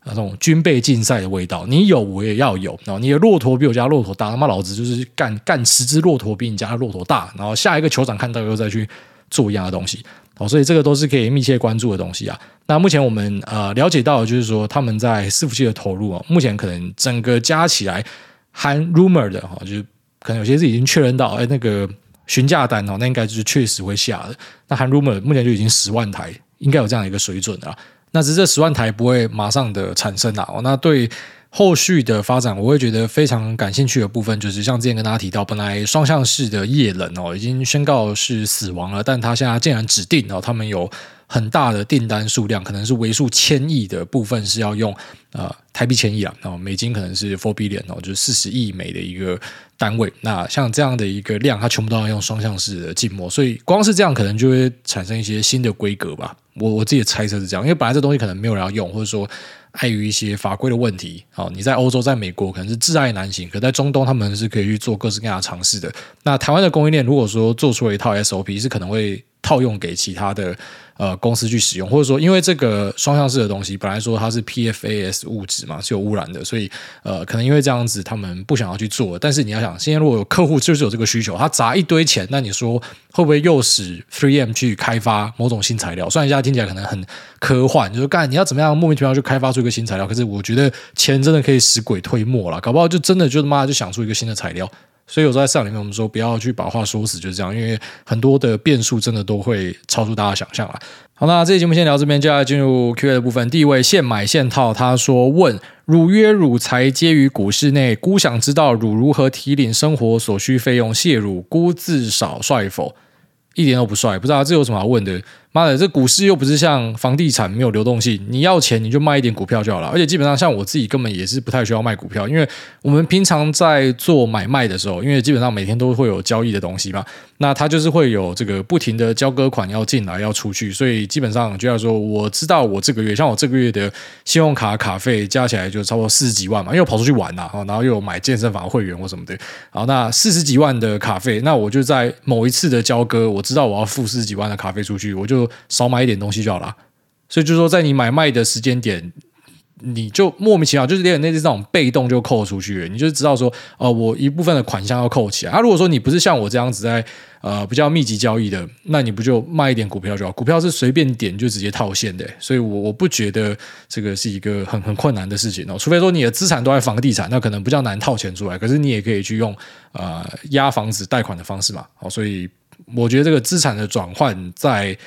那种军备竞赛的味道，你有我也要有。然后你的骆驼比我家骆驼大，他妈老子就是干干十只骆驼比你家的骆驼大。然后下一个酋长看到又再去做一样的东西。哦，所以这个都是可以密切关注的东西啊。那目前我们呃了解到就是说，他们在伺服器的投入哦，目前可能整个加起来含 rumor 的哈，就是可能有些是已经确认到，哎，那个询价单哦，那应该就是确实会下的。那含 rumor 目前就已经十万台，应该有这样一个水准了。那只是这十万台不会马上的产生啊，那对后续的发展，我会觉得非常感兴趣的部分，就是像之前跟大家提到，本来双向式的液冷哦，已经宣告是死亡了，但他现在竟然指定哦，他们有很大的订单数量，可能是为数千亿的部分是要用呃台币千亿啊，然后美金可能是 four billion 哦，就是四十亿美的一个单位。那像这样的一个量，它全部都要用双向式的静默，所以光是这样，可能就会产生一些新的规格吧。我我自己的猜测是这样，因为本来这东西可能没有人要用，或者说碍于一些法规的问题，好，你在欧洲、在美国可能是挚爱难行，可在中东他们是可以去做各式各样的尝试的。那台湾的供应链如果说做出了一套 SOP，是可能会套用给其他的。呃，公司去使用，或者说，因为这个双向式的东西，本来说它是 PFAS 物质嘛，是有污染的，所以呃，可能因为这样子，他们不想要去做。但是你要想，现在如果有客户就是有这个需求，他砸一堆钱，那你说会不会诱使 3M 去开发某种新材料？虽然现在听起来可能很科幻，就是干你要怎么样莫名其妙去开发出一个新材料？可是我觉得钱真的可以使鬼推磨了，搞不好就真的就他妈就想出一个新的材料。所以有时候在市场里面，我们说不要去把话说死，就是这样，因为很多的变数真的都会超出大家想象啊。好，那这期节目先聊这边，接下来进入 Q&A 的部分。第一位现买现套，他说：“问汝曰汝才皆于股市内，孤想知道汝如何提领生活所需费用，谢汝孤自少帅否？”一点都不帅，不知道这有什么好问的。妈的，这股市又不是像房地产没有流动性，你要钱你就卖一点股票就好了。而且基本上像我自己根本也是不太需要卖股票，因为我们平常在做买卖的时候，因为基本上每天都会有交易的东西嘛，那它就是会有这个不停的交割款要进来要出去，所以基本上就要说我知道我这个月像我这个月的信用卡卡费加起来就差不多四十几万嘛，因为我跑出去玩呐，然后又有买健身房会员或什么的，好，那四十几万的卡费，那我就在某一次的交割，我知道我要付四十几万的卡费出去，我就少买一点东西就好了，所以就是说，在你买卖的时间点，你就莫名其妙，就是连那这种被动就扣出去，你就知道说，呃，我一部分的款项要扣起来。啊，如果说你不是像我这样子在呃比较密集交易的，那你不就卖一点股票就好？股票是随便点就直接套现的，所以我我不觉得这个是一个很很困难的事情哦。除非说你的资产都在房地产，那可能比较难套钱出来，可是你也可以去用呃押房子贷款的方式嘛。好，所以。我觉得这个资产的转换在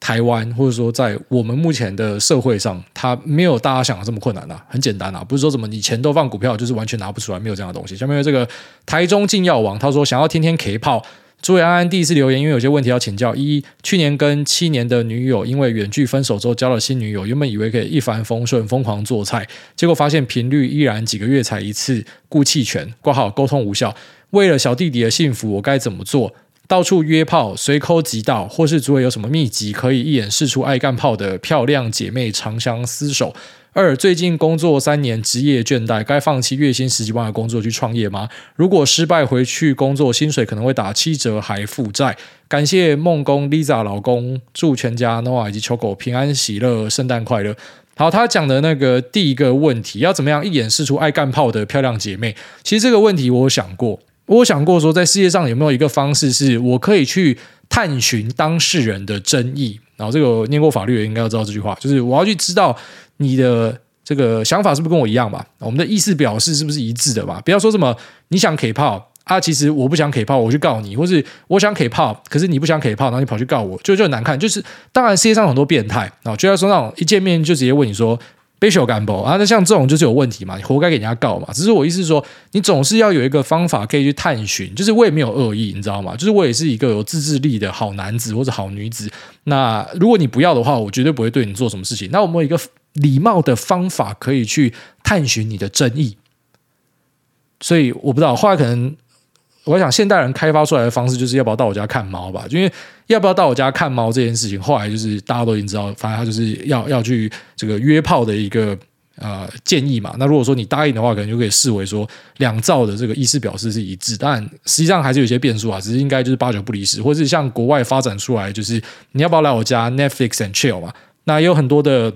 台湾或者说在我们目前的社会上，它没有大家想的这么困难啊，很简单啊，不是说什么你钱都放股票就是完全拿不出来，没有这样的东西。下面有这个台中进药王，他说想要天天 K 炮。诸位安安第一次留言，因为有些问题要请教。一，去年跟七年的女友因为远距分手之后交了新女友，原本以为可以一帆风顺，疯狂做菜，结果发现频率依然几个月才一次，故弃权挂号沟通无效。为了小弟弟的幸福，我该怎么做？到处约炮，随抠即到，或是诸位有什么秘籍可以一眼识出爱干炮的漂亮姐妹长相厮守？二，最近工作三年，职业倦怠，该放弃月薪十几万的工作去创业吗？如果失败，回去工作薪水可能会打七折，还负债。感谢梦工 Lisa 老公，祝全家 Noah 以及球狗平安喜乐，圣诞快乐。好，他讲的那个第一个问题，要怎么样一眼识出爱干炮的漂亮姐妹？其实这个问题我有想过，我想过说，在世界上有没有一个方式，是我可以去探寻当事人的真意？然后这个念过法律的应该要知道这句话，就是我要去知道。你的这个想法是不是跟我一样吧？我们的意思表示是不是一致的吧？不要说什么你想 K 炮啊，其实我不想 K 炮，我去告你，或是我想 K 炮，可是你不想 K 炮，然后你跑去告我，就就很难看。就是当然世界上很多变态啊，就要说那种一见面就直接问你说 special gamble 啊？那像这种就是有问题嘛，你活该给人家告嘛。只是我意思是说，你总是要有一个方法可以去探寻。就是我也没有恶意，你知道吗？就是我也是一个有自制力的好男子或者好女子。那如果你不要的话，我绝对不会对你做什么事情。那我们有一个。礼貌的方法可以去探寻你的真意，所以我不知道后来可能，我想现代人开发出来的方式就是要不要到我家看猫吧？因为要不要到我家看猫这件事情，后来就是大家都已经知道，反正他就是要 要去这个约炮的一个呃建议嘛。那如果说你答应的话，可能就可以视为说两造的这个意思表示是一致，但实际上还是有些变数啊。只是应该就是八九不离十，或是像国外发展出来，就是你要不要来我家 Netflix and chill 嘛？那也有很多的。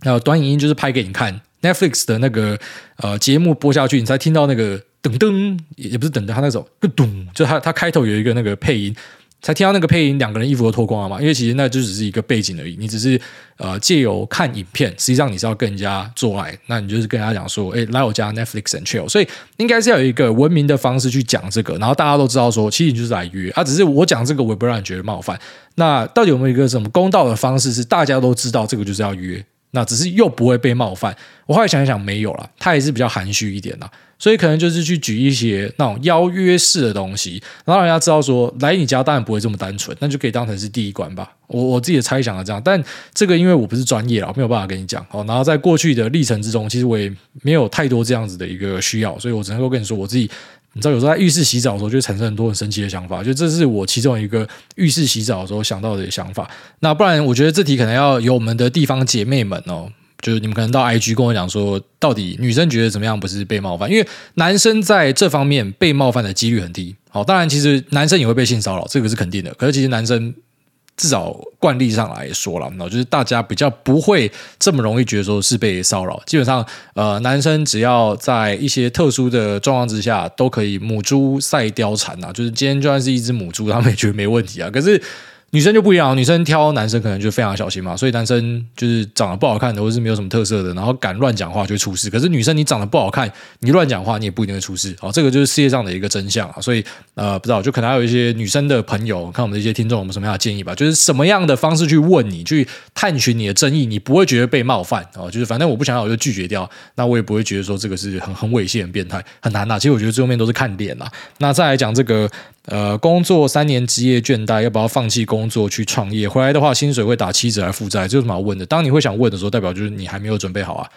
呃，短影音就是拍给你看，Netflix 的那个呃节目播下去，你才听到那个噔噔，也不是噔噔，他那种咚咚，就他他开头有一个那个配音，才听到那个配音，两个人衣服都脱光了嘛，因为其实那就只是一个背景而已，你只是呃借由看影片，实际上你是要跟人家做爱，那你就是跟人家讲说，哎，来我家 Netflix and chill，所以应该是要有一个文明的方式去讲这个，然后大家都知道说，其实你就是来约啊，只是我讲这个，我也不让你觉得冒犯。那到底有没有一个什么公道的方式，是大家都知道这个就是要约？那只是又不会被冒犯，我后来想一想没有了，他也是比较含蓄一点的，所以可能就是去举一些那种邀约式的东西，然后让人家知道说，来你家当然不会这么单纯，那就可以当成是第一关吧。我我自己的猜想是这样，但这个因为我不是专业了，没有办法跟你讲哦。然后在过去的历程之中，其实我也没有太多这样子的一个需要，所以我只能够跟你说我自己。你知道，有时候在浴室洗澡的时候，就会产生很多很神奇的想法。就这是我其中一个浴室洗澡的时候想到的想法。那不然，我觉得这题可能要由我们的地方姐妹们哦，就是你们可能到 IG 跟我讲说，到底女生觉得怎么样不是被冒犯？因为男生在这方面被冒犯的几率很低。好，当然其实男生也会被性骚扰，这个是肯定的。可是其实男生。至少惯例上来说了，那就是大家比较不会这么容易觉得说是被骚扰。基本上，呃，男生只要在一些特殊的状况之下，都可以母猪赛貂蝉啊。就是今天就算是一只母猪，他们也觉得没问题啊。可是。女生就不一样，女生挑男生可能就非常小心嘛，所以男生就是长得不好看的，或是没有什么特色的，然后敢乱讲话就会出事。可是女生你长得不好看，你乱讲话你也不一定会出事。好，这个就是世界上的一个真相啊。所以呃，不知道就可能还有一些女生的朋友，看我们的一些听众有没有什么样的建议吧？就是什么样的方式去问你，去探寻你的争议，你不会觉得被冒犯哦。就是反正我不想要，我就拒绝掉，那我也不会觉得说这个是很很猥亵、很变态、很难呐。其实我觉得最后面都是看脸啦。那再来讲这个。呃，工作三年职业倦怠，要不要放弃工作去创业？回来的话，薪水会打七折来负债，这有什么好问的？当你会想问的时候，代表就是你还没有准备好啊。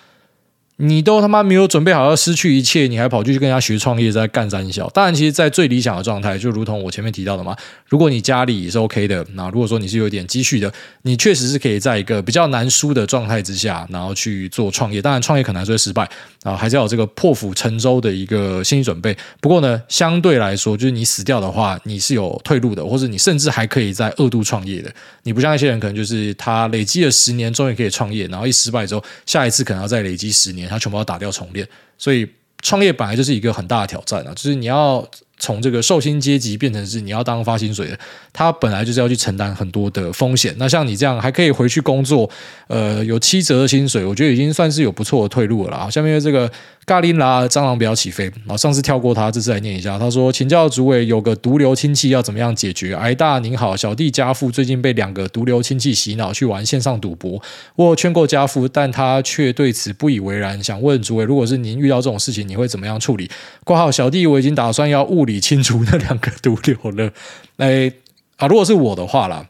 你都他妈没有准备好要失去一切，你还跑去跟人家学创业，在干三小。当然，其实，在最理想的状态，就如同我前面提到的嘛，如果你家里也是 OK 的，那如果说你是有点积蓄的，你确实是可以在一个比较难输的状态之下，然后去做创业。当然，创业可能还是会失败，啊，还是要有这个破釜沉舟的一个心理准备。不过呢，相对来说，就是你死掉的话，你是有退路的，或者你甚至还可以在二度创业的。你不像一些人，可能就是他累积了十年，终于可以创业，然后一失败之后，下一次可能要再累积十年。他全部要打掉重练，所以创业本来就是一个很大的挑战啊！就是你要从这个受薪阶级变成是你要当发薪水的，他本来就是要去承担很多的风险。那像你这样还可以回去工作，呃，有七折的薪水，我觉得已经算是有不错的退路了啦。下面这个咖喱拿，蟑螂不要起飞好！上次跳过他，这次来念一下。他说：“请教主委，有个毒瘤亲戚要怎么样解决？”癌大您好，小弟家父最近被两个毒瘤亲戚洗脑去玩线上赌博，我劝过家父，但他却对此不以为然。想问主委，如果是您遇到这种事情，你会怎么样处理？括号小弟我已经打算要物理清除那两个毒瘤了。哎啊，如果是我的话啦。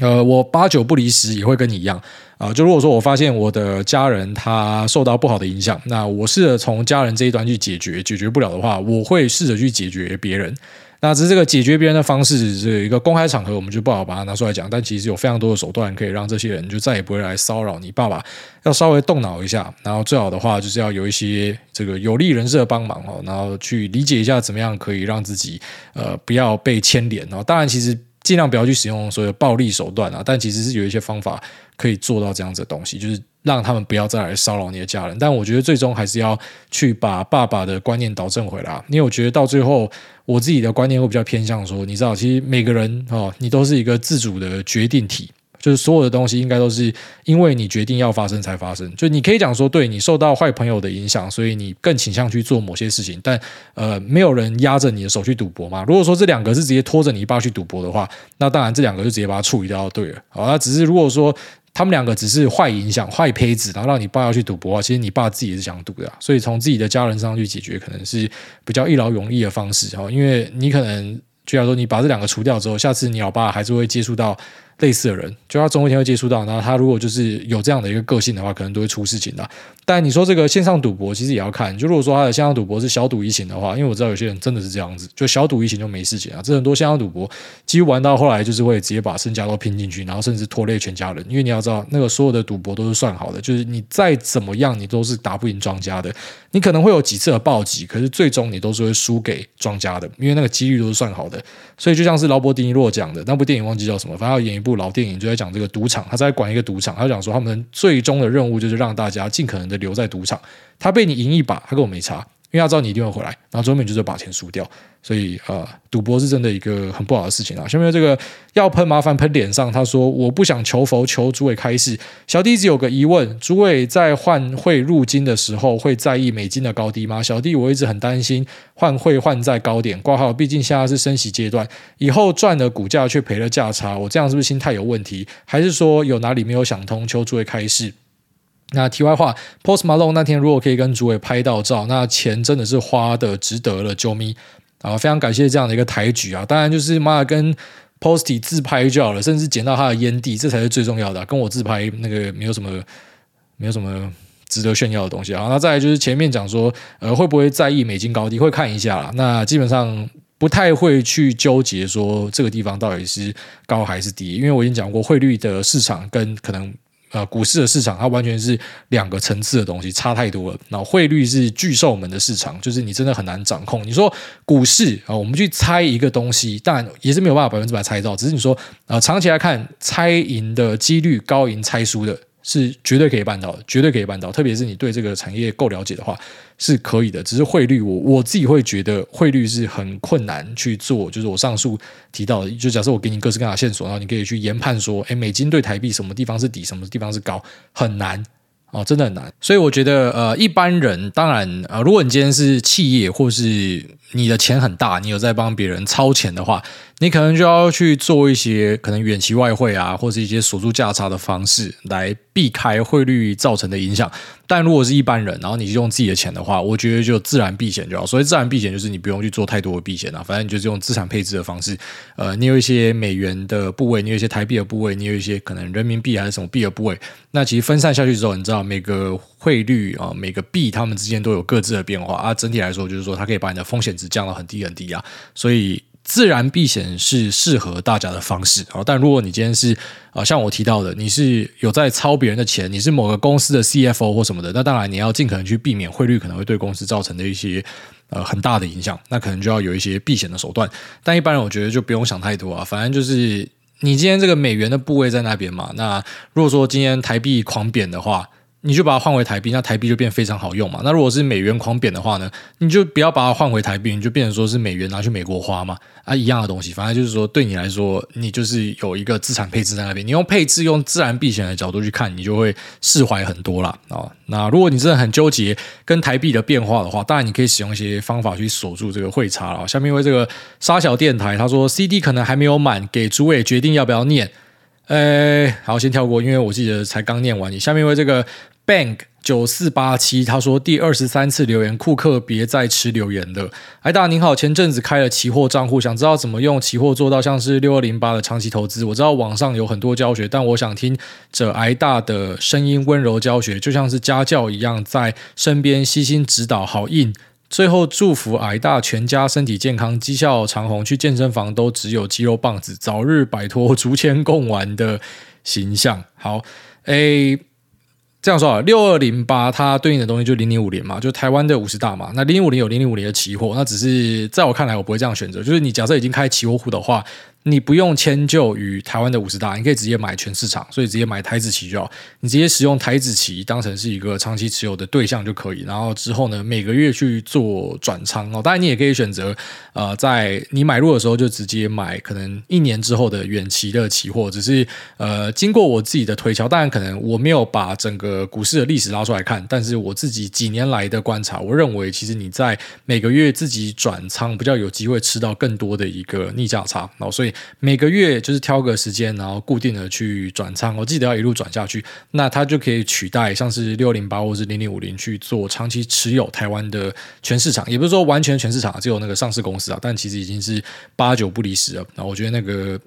呃，我八九不离十也会跟你一样啊、就如果说我发现我的家人他受到不好的影响，那我试着从家人这一端去解决，解决不了的话，我会试着去解决别人。那只是这个解决别人的方式，这一个公开场合我们就不好把它拿出来讲。但其实有非常多的手段可以让这些人就再也不会来骚扰你爸爸。要稍微动脑一下，然后最好的话就是要有一些这个有利人士的帮忙哦，然后去理解一下怎么样可以让自己呃不要被牵连哦。当然，其实。尽量不要去使用所有暴力手段啊，但其实是有一些方法可以做到这样子的东西，就是让他们不要再来骚扰你的家人。但我觉得最终还是要去把爸爸的观念导正回来，因为我觉得到最后，我自己的观念会比较偏向说，你知道，其实每个人哦，你都是一个自主的决定体。就是所有的东西应该都是因为你决定要发生才发生。就你可以讲说，对你受到坏朋友的影响，所以你更倾向去做某些事情。但呃，没有人压着你的手去赌博嘛。如果说这两个是直接拖着你爸去赌博的话，那当然这两个就直接把它处理掉就对了。好，那只是如果说他们两个只是坏影响、坏胚子，然后让你爸要去赌博，其实你爸自己也是想赌的。所以从自己的家人身上去解决，可能是比较一劳永逸的方式。哈，因为你可能就像说，你把这两个除掉之后，下次你老爸还是会接触到。类似的人，就他总有一天会接触到。然后他如果就是有这样的一个个性的话，可能都会出事情的。但你说这个线上赌博，其实也要看。就如果说他的线上赌博是小赌怡情的话，因为我知道有些人真的是这样子，就小赌怡情就没事情啊。这很多线上赌博，几乎玩到后来就是会直接把身家都拼进去，然后甚至拖累全家人。因为你要知道，那个所有的赌博都是算好的，就是你再怎么样，你都是打不赢庄家的。你可能会有几次的暴击，可是最终你都是会输给庄家的，因为那个几率都是算好的。所以就像是劳勃迪尼洛讲的那部电影，忘记叫什么，反正要演一部老电影，就在讲这个赌场，他在管一个赌场，他讲说他们最终的任务就是让大家尽可能的留在赌场，他被你赢一把，他跟我没差。因为他知道你一定会回来，然后最后面就是把钱输掉，所以呃，赌博是真的一个很不好的事情啊。下面这个要喷麻烦喷脸上，他说我不想求佛，求诸位开示。小弟只有个疑问，诸位在换汇入金的时候会在意美金的高低吗？小弟我一直很担心换汇换在高点挂号，毕竟现在是升息阶段，以后赚了股价却赔了价差，我这样是不是心态有问题？还是说有哪里没有想通？求诸位开示。那题外话，Post Malone 那天如果可以跟主委拍到照，那钱真的是花的值得了，啾咪啊！非常感谢这样的一个抬举啊！当然就是妈跟 Posty 自拍就好了，甚至捡到他的烟蒂，这才是最重要的。跟我自拍那个没有什么，没有什么值得炫耀的东西啊。那再来就是前面讲说，呃，会不会在意美金高低？会看一下啦。那基本上不太会去纠结说这个地方到底是高还是低，因为我已经讲过汇率的市场跟可能。呃，股市的市场它完全是两个层次的东西，差太多了。那汇率是巨兽们的市场，就是你真的很难掌控。你说股市啊，我们去猜一个东西，当然也是没有办法百分之百猜到，只是你说啊，长期来看，猜赢的几率高赢猜输的。是绝对可以办到的，绝对可以办到。特别是你对这个产业够了解的话，是可以的。只是汇率我，我自己会觉得汇率是很困难去做。就是我上述提到的，就假设我给你各式各样的线索，然后你可以去研判说，诶，美金对台币什么地方是底，什么地方是高，很难。哦，真的很难，所以我觉得，呃，一般人当然，呃，如果你今天是企业，或是你的钱很大，你有在帮别人操钱的话，你可能就要去做一些可能远期外汇啊，或是一些锁住价差的方式来避开汇率造成的影响。但如果是一般人，然后你用自己的钱的话，我觉得就自然避险就好。所以自然避险就是你不用去做太多的避险啊，反正你就是用资产配置的方式。呃，你有一些美元的部位，你有一些台币的部位，你有一些可能人民币还是什么币的部位。那其实分散下去之后，你知道每个汇率啊，每个币它们之间都有各自的变化啊。整体来说，就是说它可以把你的风险值降到很低很低啊。所以。自然避险是适合大家的方式啊，但如果你今天是啊，像我提到的，你是有在抄别人的钱，你是某个公司的 CFO 或什么的，那当然你要尽可能去避免汇率可能会对公司造成的一些呃很大的影响，那可能就要有一些避险的手段。但一般人我觉得就不用想太多啊，反正就是你今天这个美元的部位在那边嘛，那如果说今天台币狂贬的话。你就把它换回台币，那台币就变非常好用嘛。那如果是美元狂贬的话呢，你就不要把它换回台币，你就变成说是美元拿去美国花嘛，啊，一样的东西。反正就是说，对你来说，你就是有一个资产配置在那边。你用配置、用自然避险的角度去看，你就会释怀很多啦。啊。那如果你真的很纠结跟台币的变化的话，当然你可以使用一些方法去锁住这个汇差了。下面因为这个沙小电台他说，CD 可能还没有满，给主委决定要不要念。呃，好，先跳过，因为我记得才刚念完。你下面因为这个。Bank 九四八七，他说第二十三次留言，库克别再吃留言了。癌大您好，前阵子开了期货账户，想知道怎么用期货做到像是六二零八的长期投资。我知道网上有很多教学，但我想听着癌大的声音温柔教学，就像是家教一样，在身边悉心指导，好硬。最后祝福癌大全家身体健康，绩效长虹，去健身房都只有肌肉棒子，早日摆脱竹签贡丸的形象。好，诶。这样说啊，六二零八它对应的东西就零零五零嘛，就台湾的五十大嘛。那零零五零有零零五零的期货，那只是在我看来，我不会这样选择。就是你假设已经开期货户的话。你不用迁就于台湾的五十大，你可以直接买全市场，所以直接买台指期就好。你直接使用台指期当成是一个长期持有的对象就可以。然后之后呢，每个月去做转仓哦。当然你也可以选择，呃，在你买入的时候就直接买可能一年之后的远期的期货。只是呃，经过我自己的推敲，当然可能我没有把整个股市的历史拉出来看，但是我自己几年来的观察，我认为其实你在每个月自己转仓比较有机会吃到更多的一个逆价差。然后所以。每个月就是挑个时间，然后固定的去转仓，我记得要一路转下去，那它就可以取代像是六零八或是零零五零去做长期持有台湾的全市场，也不是说完全全市场，只有那个上市公司啊，但其实已经是八九不离十了。那我觉得那个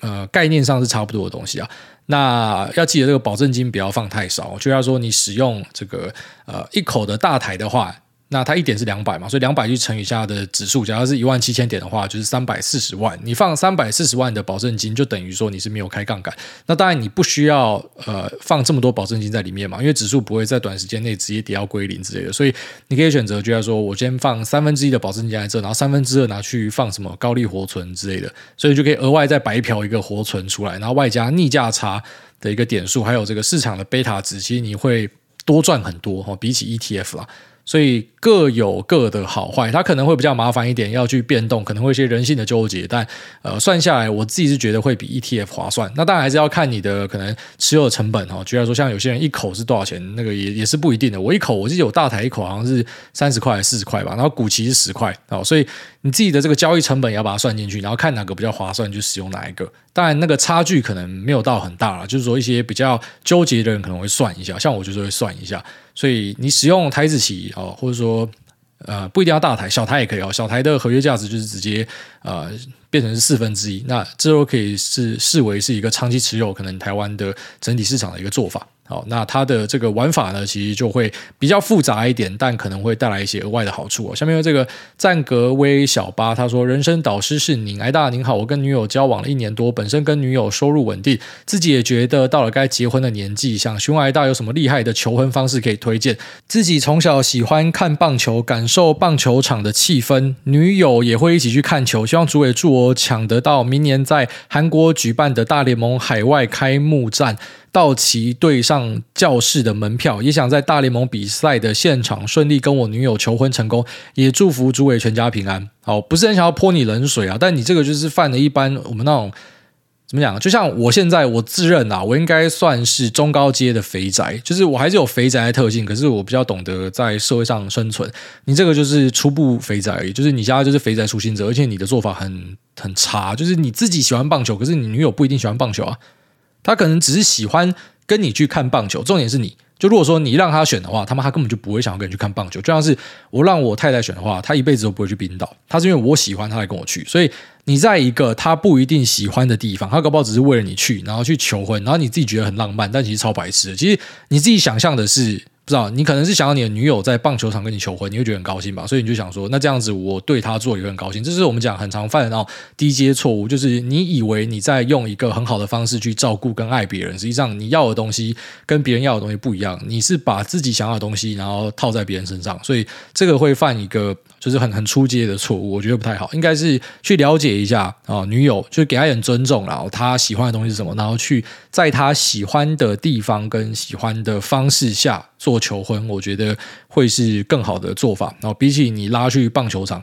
呃概念上是差不多的东西啊。那要记得这个保证金不要放太少，就要说你使用这个呃一口的大台的话。那它一点是两百嘛，所以两百去乘以下的指数，假如是一万七千点的话，就是三百四十万。你放三百四十万的保证金，就等于说你是没有开杠杆。那当然你不需要呃放这么多保证金在里面嘛，因为指数不会在短时间内直接跌到归零之类的。所以你可以选择，就是说我先放三分之一的保证金在这，然后三分之二拿去放什么高利活存之类的，所以就可以额外再白嫖一个活存出来，然后外加逆价差的一个点数，还有这个市场的贝塔值，其实你会多赚很多哈，比起 ETF 啦。所以各有各的好坏，它可能会比较麻烦一点，要去变动，可能会一些人性的纠结。但呃，算下来，我自己是觉得会比 ETF 划算。那当然还是要看你的可能持有的成本哈。举例说，像有些人一口是多少钱，那个也也是不一定的。我一口，我记得有大台一口好像是三十块四十块吧，然后股期是十块啊。所以你自己的这个交易成本也要把它算进去，然后看哪个比较划算，就使用哪一个。当然，那个差距可能没有到很大了，就是说一些比较纠结的人可能会算一下，像我就是会算一下。所以你使用台指期哦，或者说呃不一定要大台，小台也可以哦。小台的合约价值就是直接呃变成是四分之一，那这都可以是视为是一个长期持有可能台湾的整体市场的一个做法。好，那它的这个玩法呢，其实就会比较复杂一点，但可能会带来一些额外的好处哦。下面有这个赞格威小八，他说：“人生导师是您，艾大您好，我跟女友交往了一年多，本身跟女友收入稳定，自己也觉得到了该结婚的年纪，想询问癌大有什么厉害的求婚方式可以推荐？自己从小喜欢看棒球，感受棒球场的气氛，女友也会一起去看球，希望主委祝我抢得到明年在韩国举办的大联盟海外开幕战。”道奇对上教室的门票，也想在大联盟比赛的现场顺利跟我女友求婚成功，也祝福诸位全家平安。好，不是很想要泼你冷水啊，但你这个就是犯了一般我们那种怎么讲？就像我现在我自认啊，我应该算是中高阶的肥宅，就是我还是有肥宅的特性，可是我比较懂得在社会上生存。你这个就是初步肥宅而已，就是你家就是肥宅初心者，而且你的做法很很差，就是你自己喜欢棒球，可是你女友不一定喜欢棒球啊。他可能只是喜欢跟你去看棒球，重点是你就如果说你让他选的话，他妈他根本就不会想要跟你去看棒球。就像是我让我太太选的话，她一辈子都不会去冰岛。她是因为我喜欢，她才跟我去。所以你在一个她不一定喜欢的地方，她搞不好只是为了你去，然后去求婚，然后你自己觉得很浪漫，但其实超白痴的。其实你自己想象的是。不知道你可能是想要你的女友在棒球场跟你求婚，你会觉得很高兴吧？所以你就想说，那这样子我对她做也会很高兴。这是我们讲很常犯的那种低阶错误，就是你以为你在用一个很好的方式去照顾跟爱别人，实际上你要的东西跟别人要的东西不一样。你是把自己想要的东西然后套在别人身上，所以这个会犯一个就是很很初阶的错误，我觉得不太好。应该是去了解一下啊，女友就给她一点尊重，然后他喜欢的东西是什么，然后去在她喜欢的地方跟喜欢的方式下做求婚，我觉得会是更好的做法。然后比起你拉去棒球场。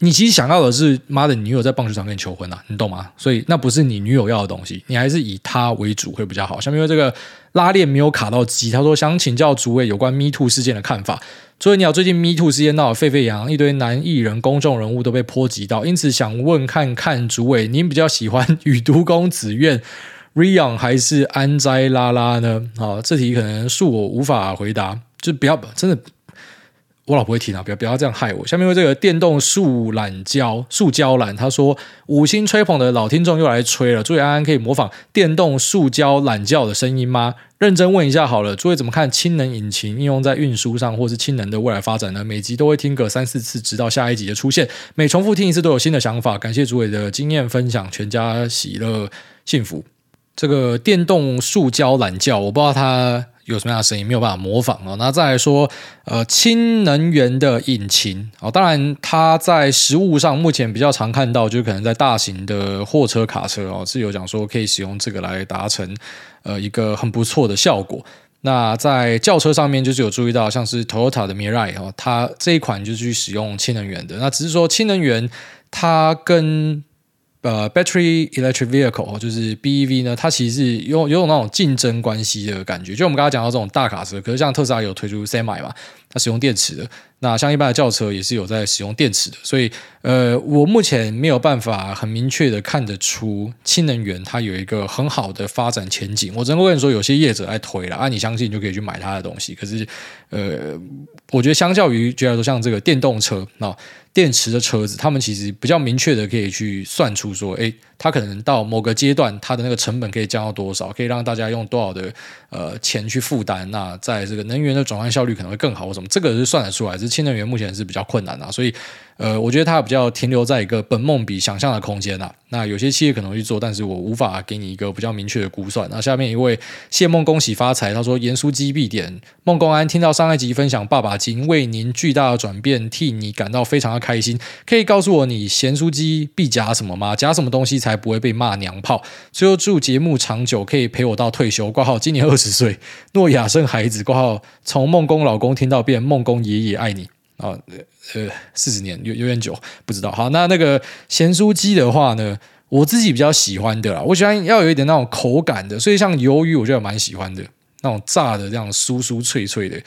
你其实想要的是妈的，女友在棒球场跟你求婚啊，你懂吗？所以那不是你女友要的东西，你还是以她为主会比较好。下面因为这个拉链没有卡到机，他说想请教主位有关 Me Too 事件的看法。所以你好，最近 Me Too 事件闹得沸沸扬扬，一堆男艺人、公众人物都被波及到，因此想问看看主委，您比较喜欢雨都公子苑、Ryan 还是安斋拉拉呢？啊，这题可能恕我无法回答，就不要真的。我老婆会听啊，不要不要这样害我。下面为这个电动树懒胶、塑胶懒，他说五星吹捧的老听众又来吹了。诸位安安可以模仿电动塑胶懒觉的声音吗？认真问一下好了，诸位怎么看氢能引擎应用在运输上，或是氢能的未来发展呢？每集都会听个三四次，直到下一集的出现。每重复听一次都有新的想法。感谢诸位的经验分享，全家喜乐幸福。这个电动塑胶懒觉，我不知道它。有什么样的声音没有办法模仿哦？那再来说，呃，氢能源的引擎哦，当然它在实物上目前比较常看到，就可能在大型的货车、卡车哦，是有讲说可以使用这个来达成呃一个很不错的效果。那在轿车上面就是有注意到，像是 Toyota 的 Mirai 哦，它这一款就是去使用氢能源的。那只是说氢能源它跟呃，battery electric vehicle 就是 BEV 呢，它其实是有有种那种竞争关系的感觉。就我们刚刚讲到这种大卡车，可是像特斯拉有推出 Semi 嘛，它使用电池的。那像一般的轿车也是有在使用电池的。所以，呃，我目前没有办法很明确的看得出氢能源它有一个很好的发展前景。我只能跟你说，有些业者在推了啊，你相信你就可以去买它的东西。可是，呃，我觉得相较于，觉得说像这个电动车，那。电池的车子，他们其实比较明确的可以去算出说，诶，它可能到某个阶段，它的那个成本可以降到多少，可以让大家用多少的呃钱去负担，那在这个能源的转换效率可能会更好，或什么，这个是算得出来。是氢能源目前是比较困难啊，所以。呃，我觉得它比较停留在一个本梦比想象的空间呐。那有些企业可能会去做，但是我无法给你一个比较明确的估算。那下面一位谢梦恭喜发财，他说：“盐酥鸡必点，梦公安听到上一集分享爸爸经，为您巨大的转变替你感到非常的开心。可以告诉我你咸酥鸡必夹什么吗？夹什么东西才不会被骂娘炮？最后祝节目长久，可以陪我到退休。挂号今年二十岁，诺亚生孩子。挂号从梦公老公听到变梦公爷爷爱你。”啊，呃，四十年有有点久，不知道。好，那那个咸酥鸡的话呢，我自己比较喜欢的啦，我喜欢要有一点那种口感的，所以像鱿鱼，我觉得蛮喜欢的，那种炸的这样酥酥脆脆的，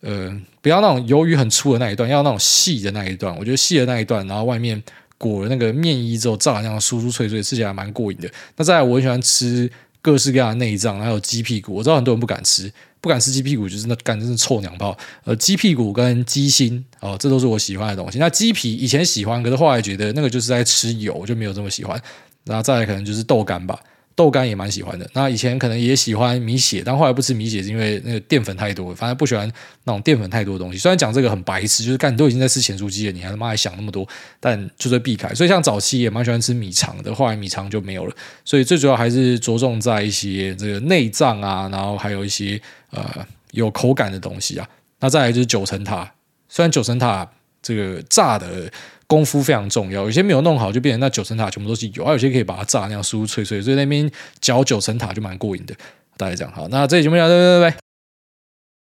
呃，不要那种鱿鱼很粗的那一段，要那种细的那一段。我觉得细的那一段，然后外面裹了那个面衣之后，炸的那样酥酥脆脆，吃起来蛮过瘾的。那再来，我很喜欢吃各式各样的内脏，还有鸡屁股，我知道很多人不敢吃。不敢吃鸡屁股，就是那干真是臭娘炮。呃，鸡屁股跟鸡心哦，这都是我喜欢的东西。那鸡皮以前喜欢，可是后来觉得那个就是在吃油，就没有这么喜欢。然后再来可能就是豆干吧，豆干也蛮喜欢的。那以前可能也喜欢米血，但后来不吃米血是因为那个淀粉太多，反正不喜欢那种淀粉太多的东西。虽然讲这个很白痴，就是干你都已经在吃咸酥鸡了，你还他妈还想那么多，但就是避开。所以像早期也蛮喜欢吃米肠的，后来米肠就没有了。所以最主要还是着重在一些这个内脏啊，然后还有一些。呃，有口感的东西啊，那再来就是九层塔。虽然九层塔这个炸的功夫非常重要，有些没有弄好就变成那九层塔全部都是油，还有些可以把它炸那样酥酥脆脆，所以那边嚼九层塔就蛮过瘾的。大概这样好，那这里节目就到这，拜拜。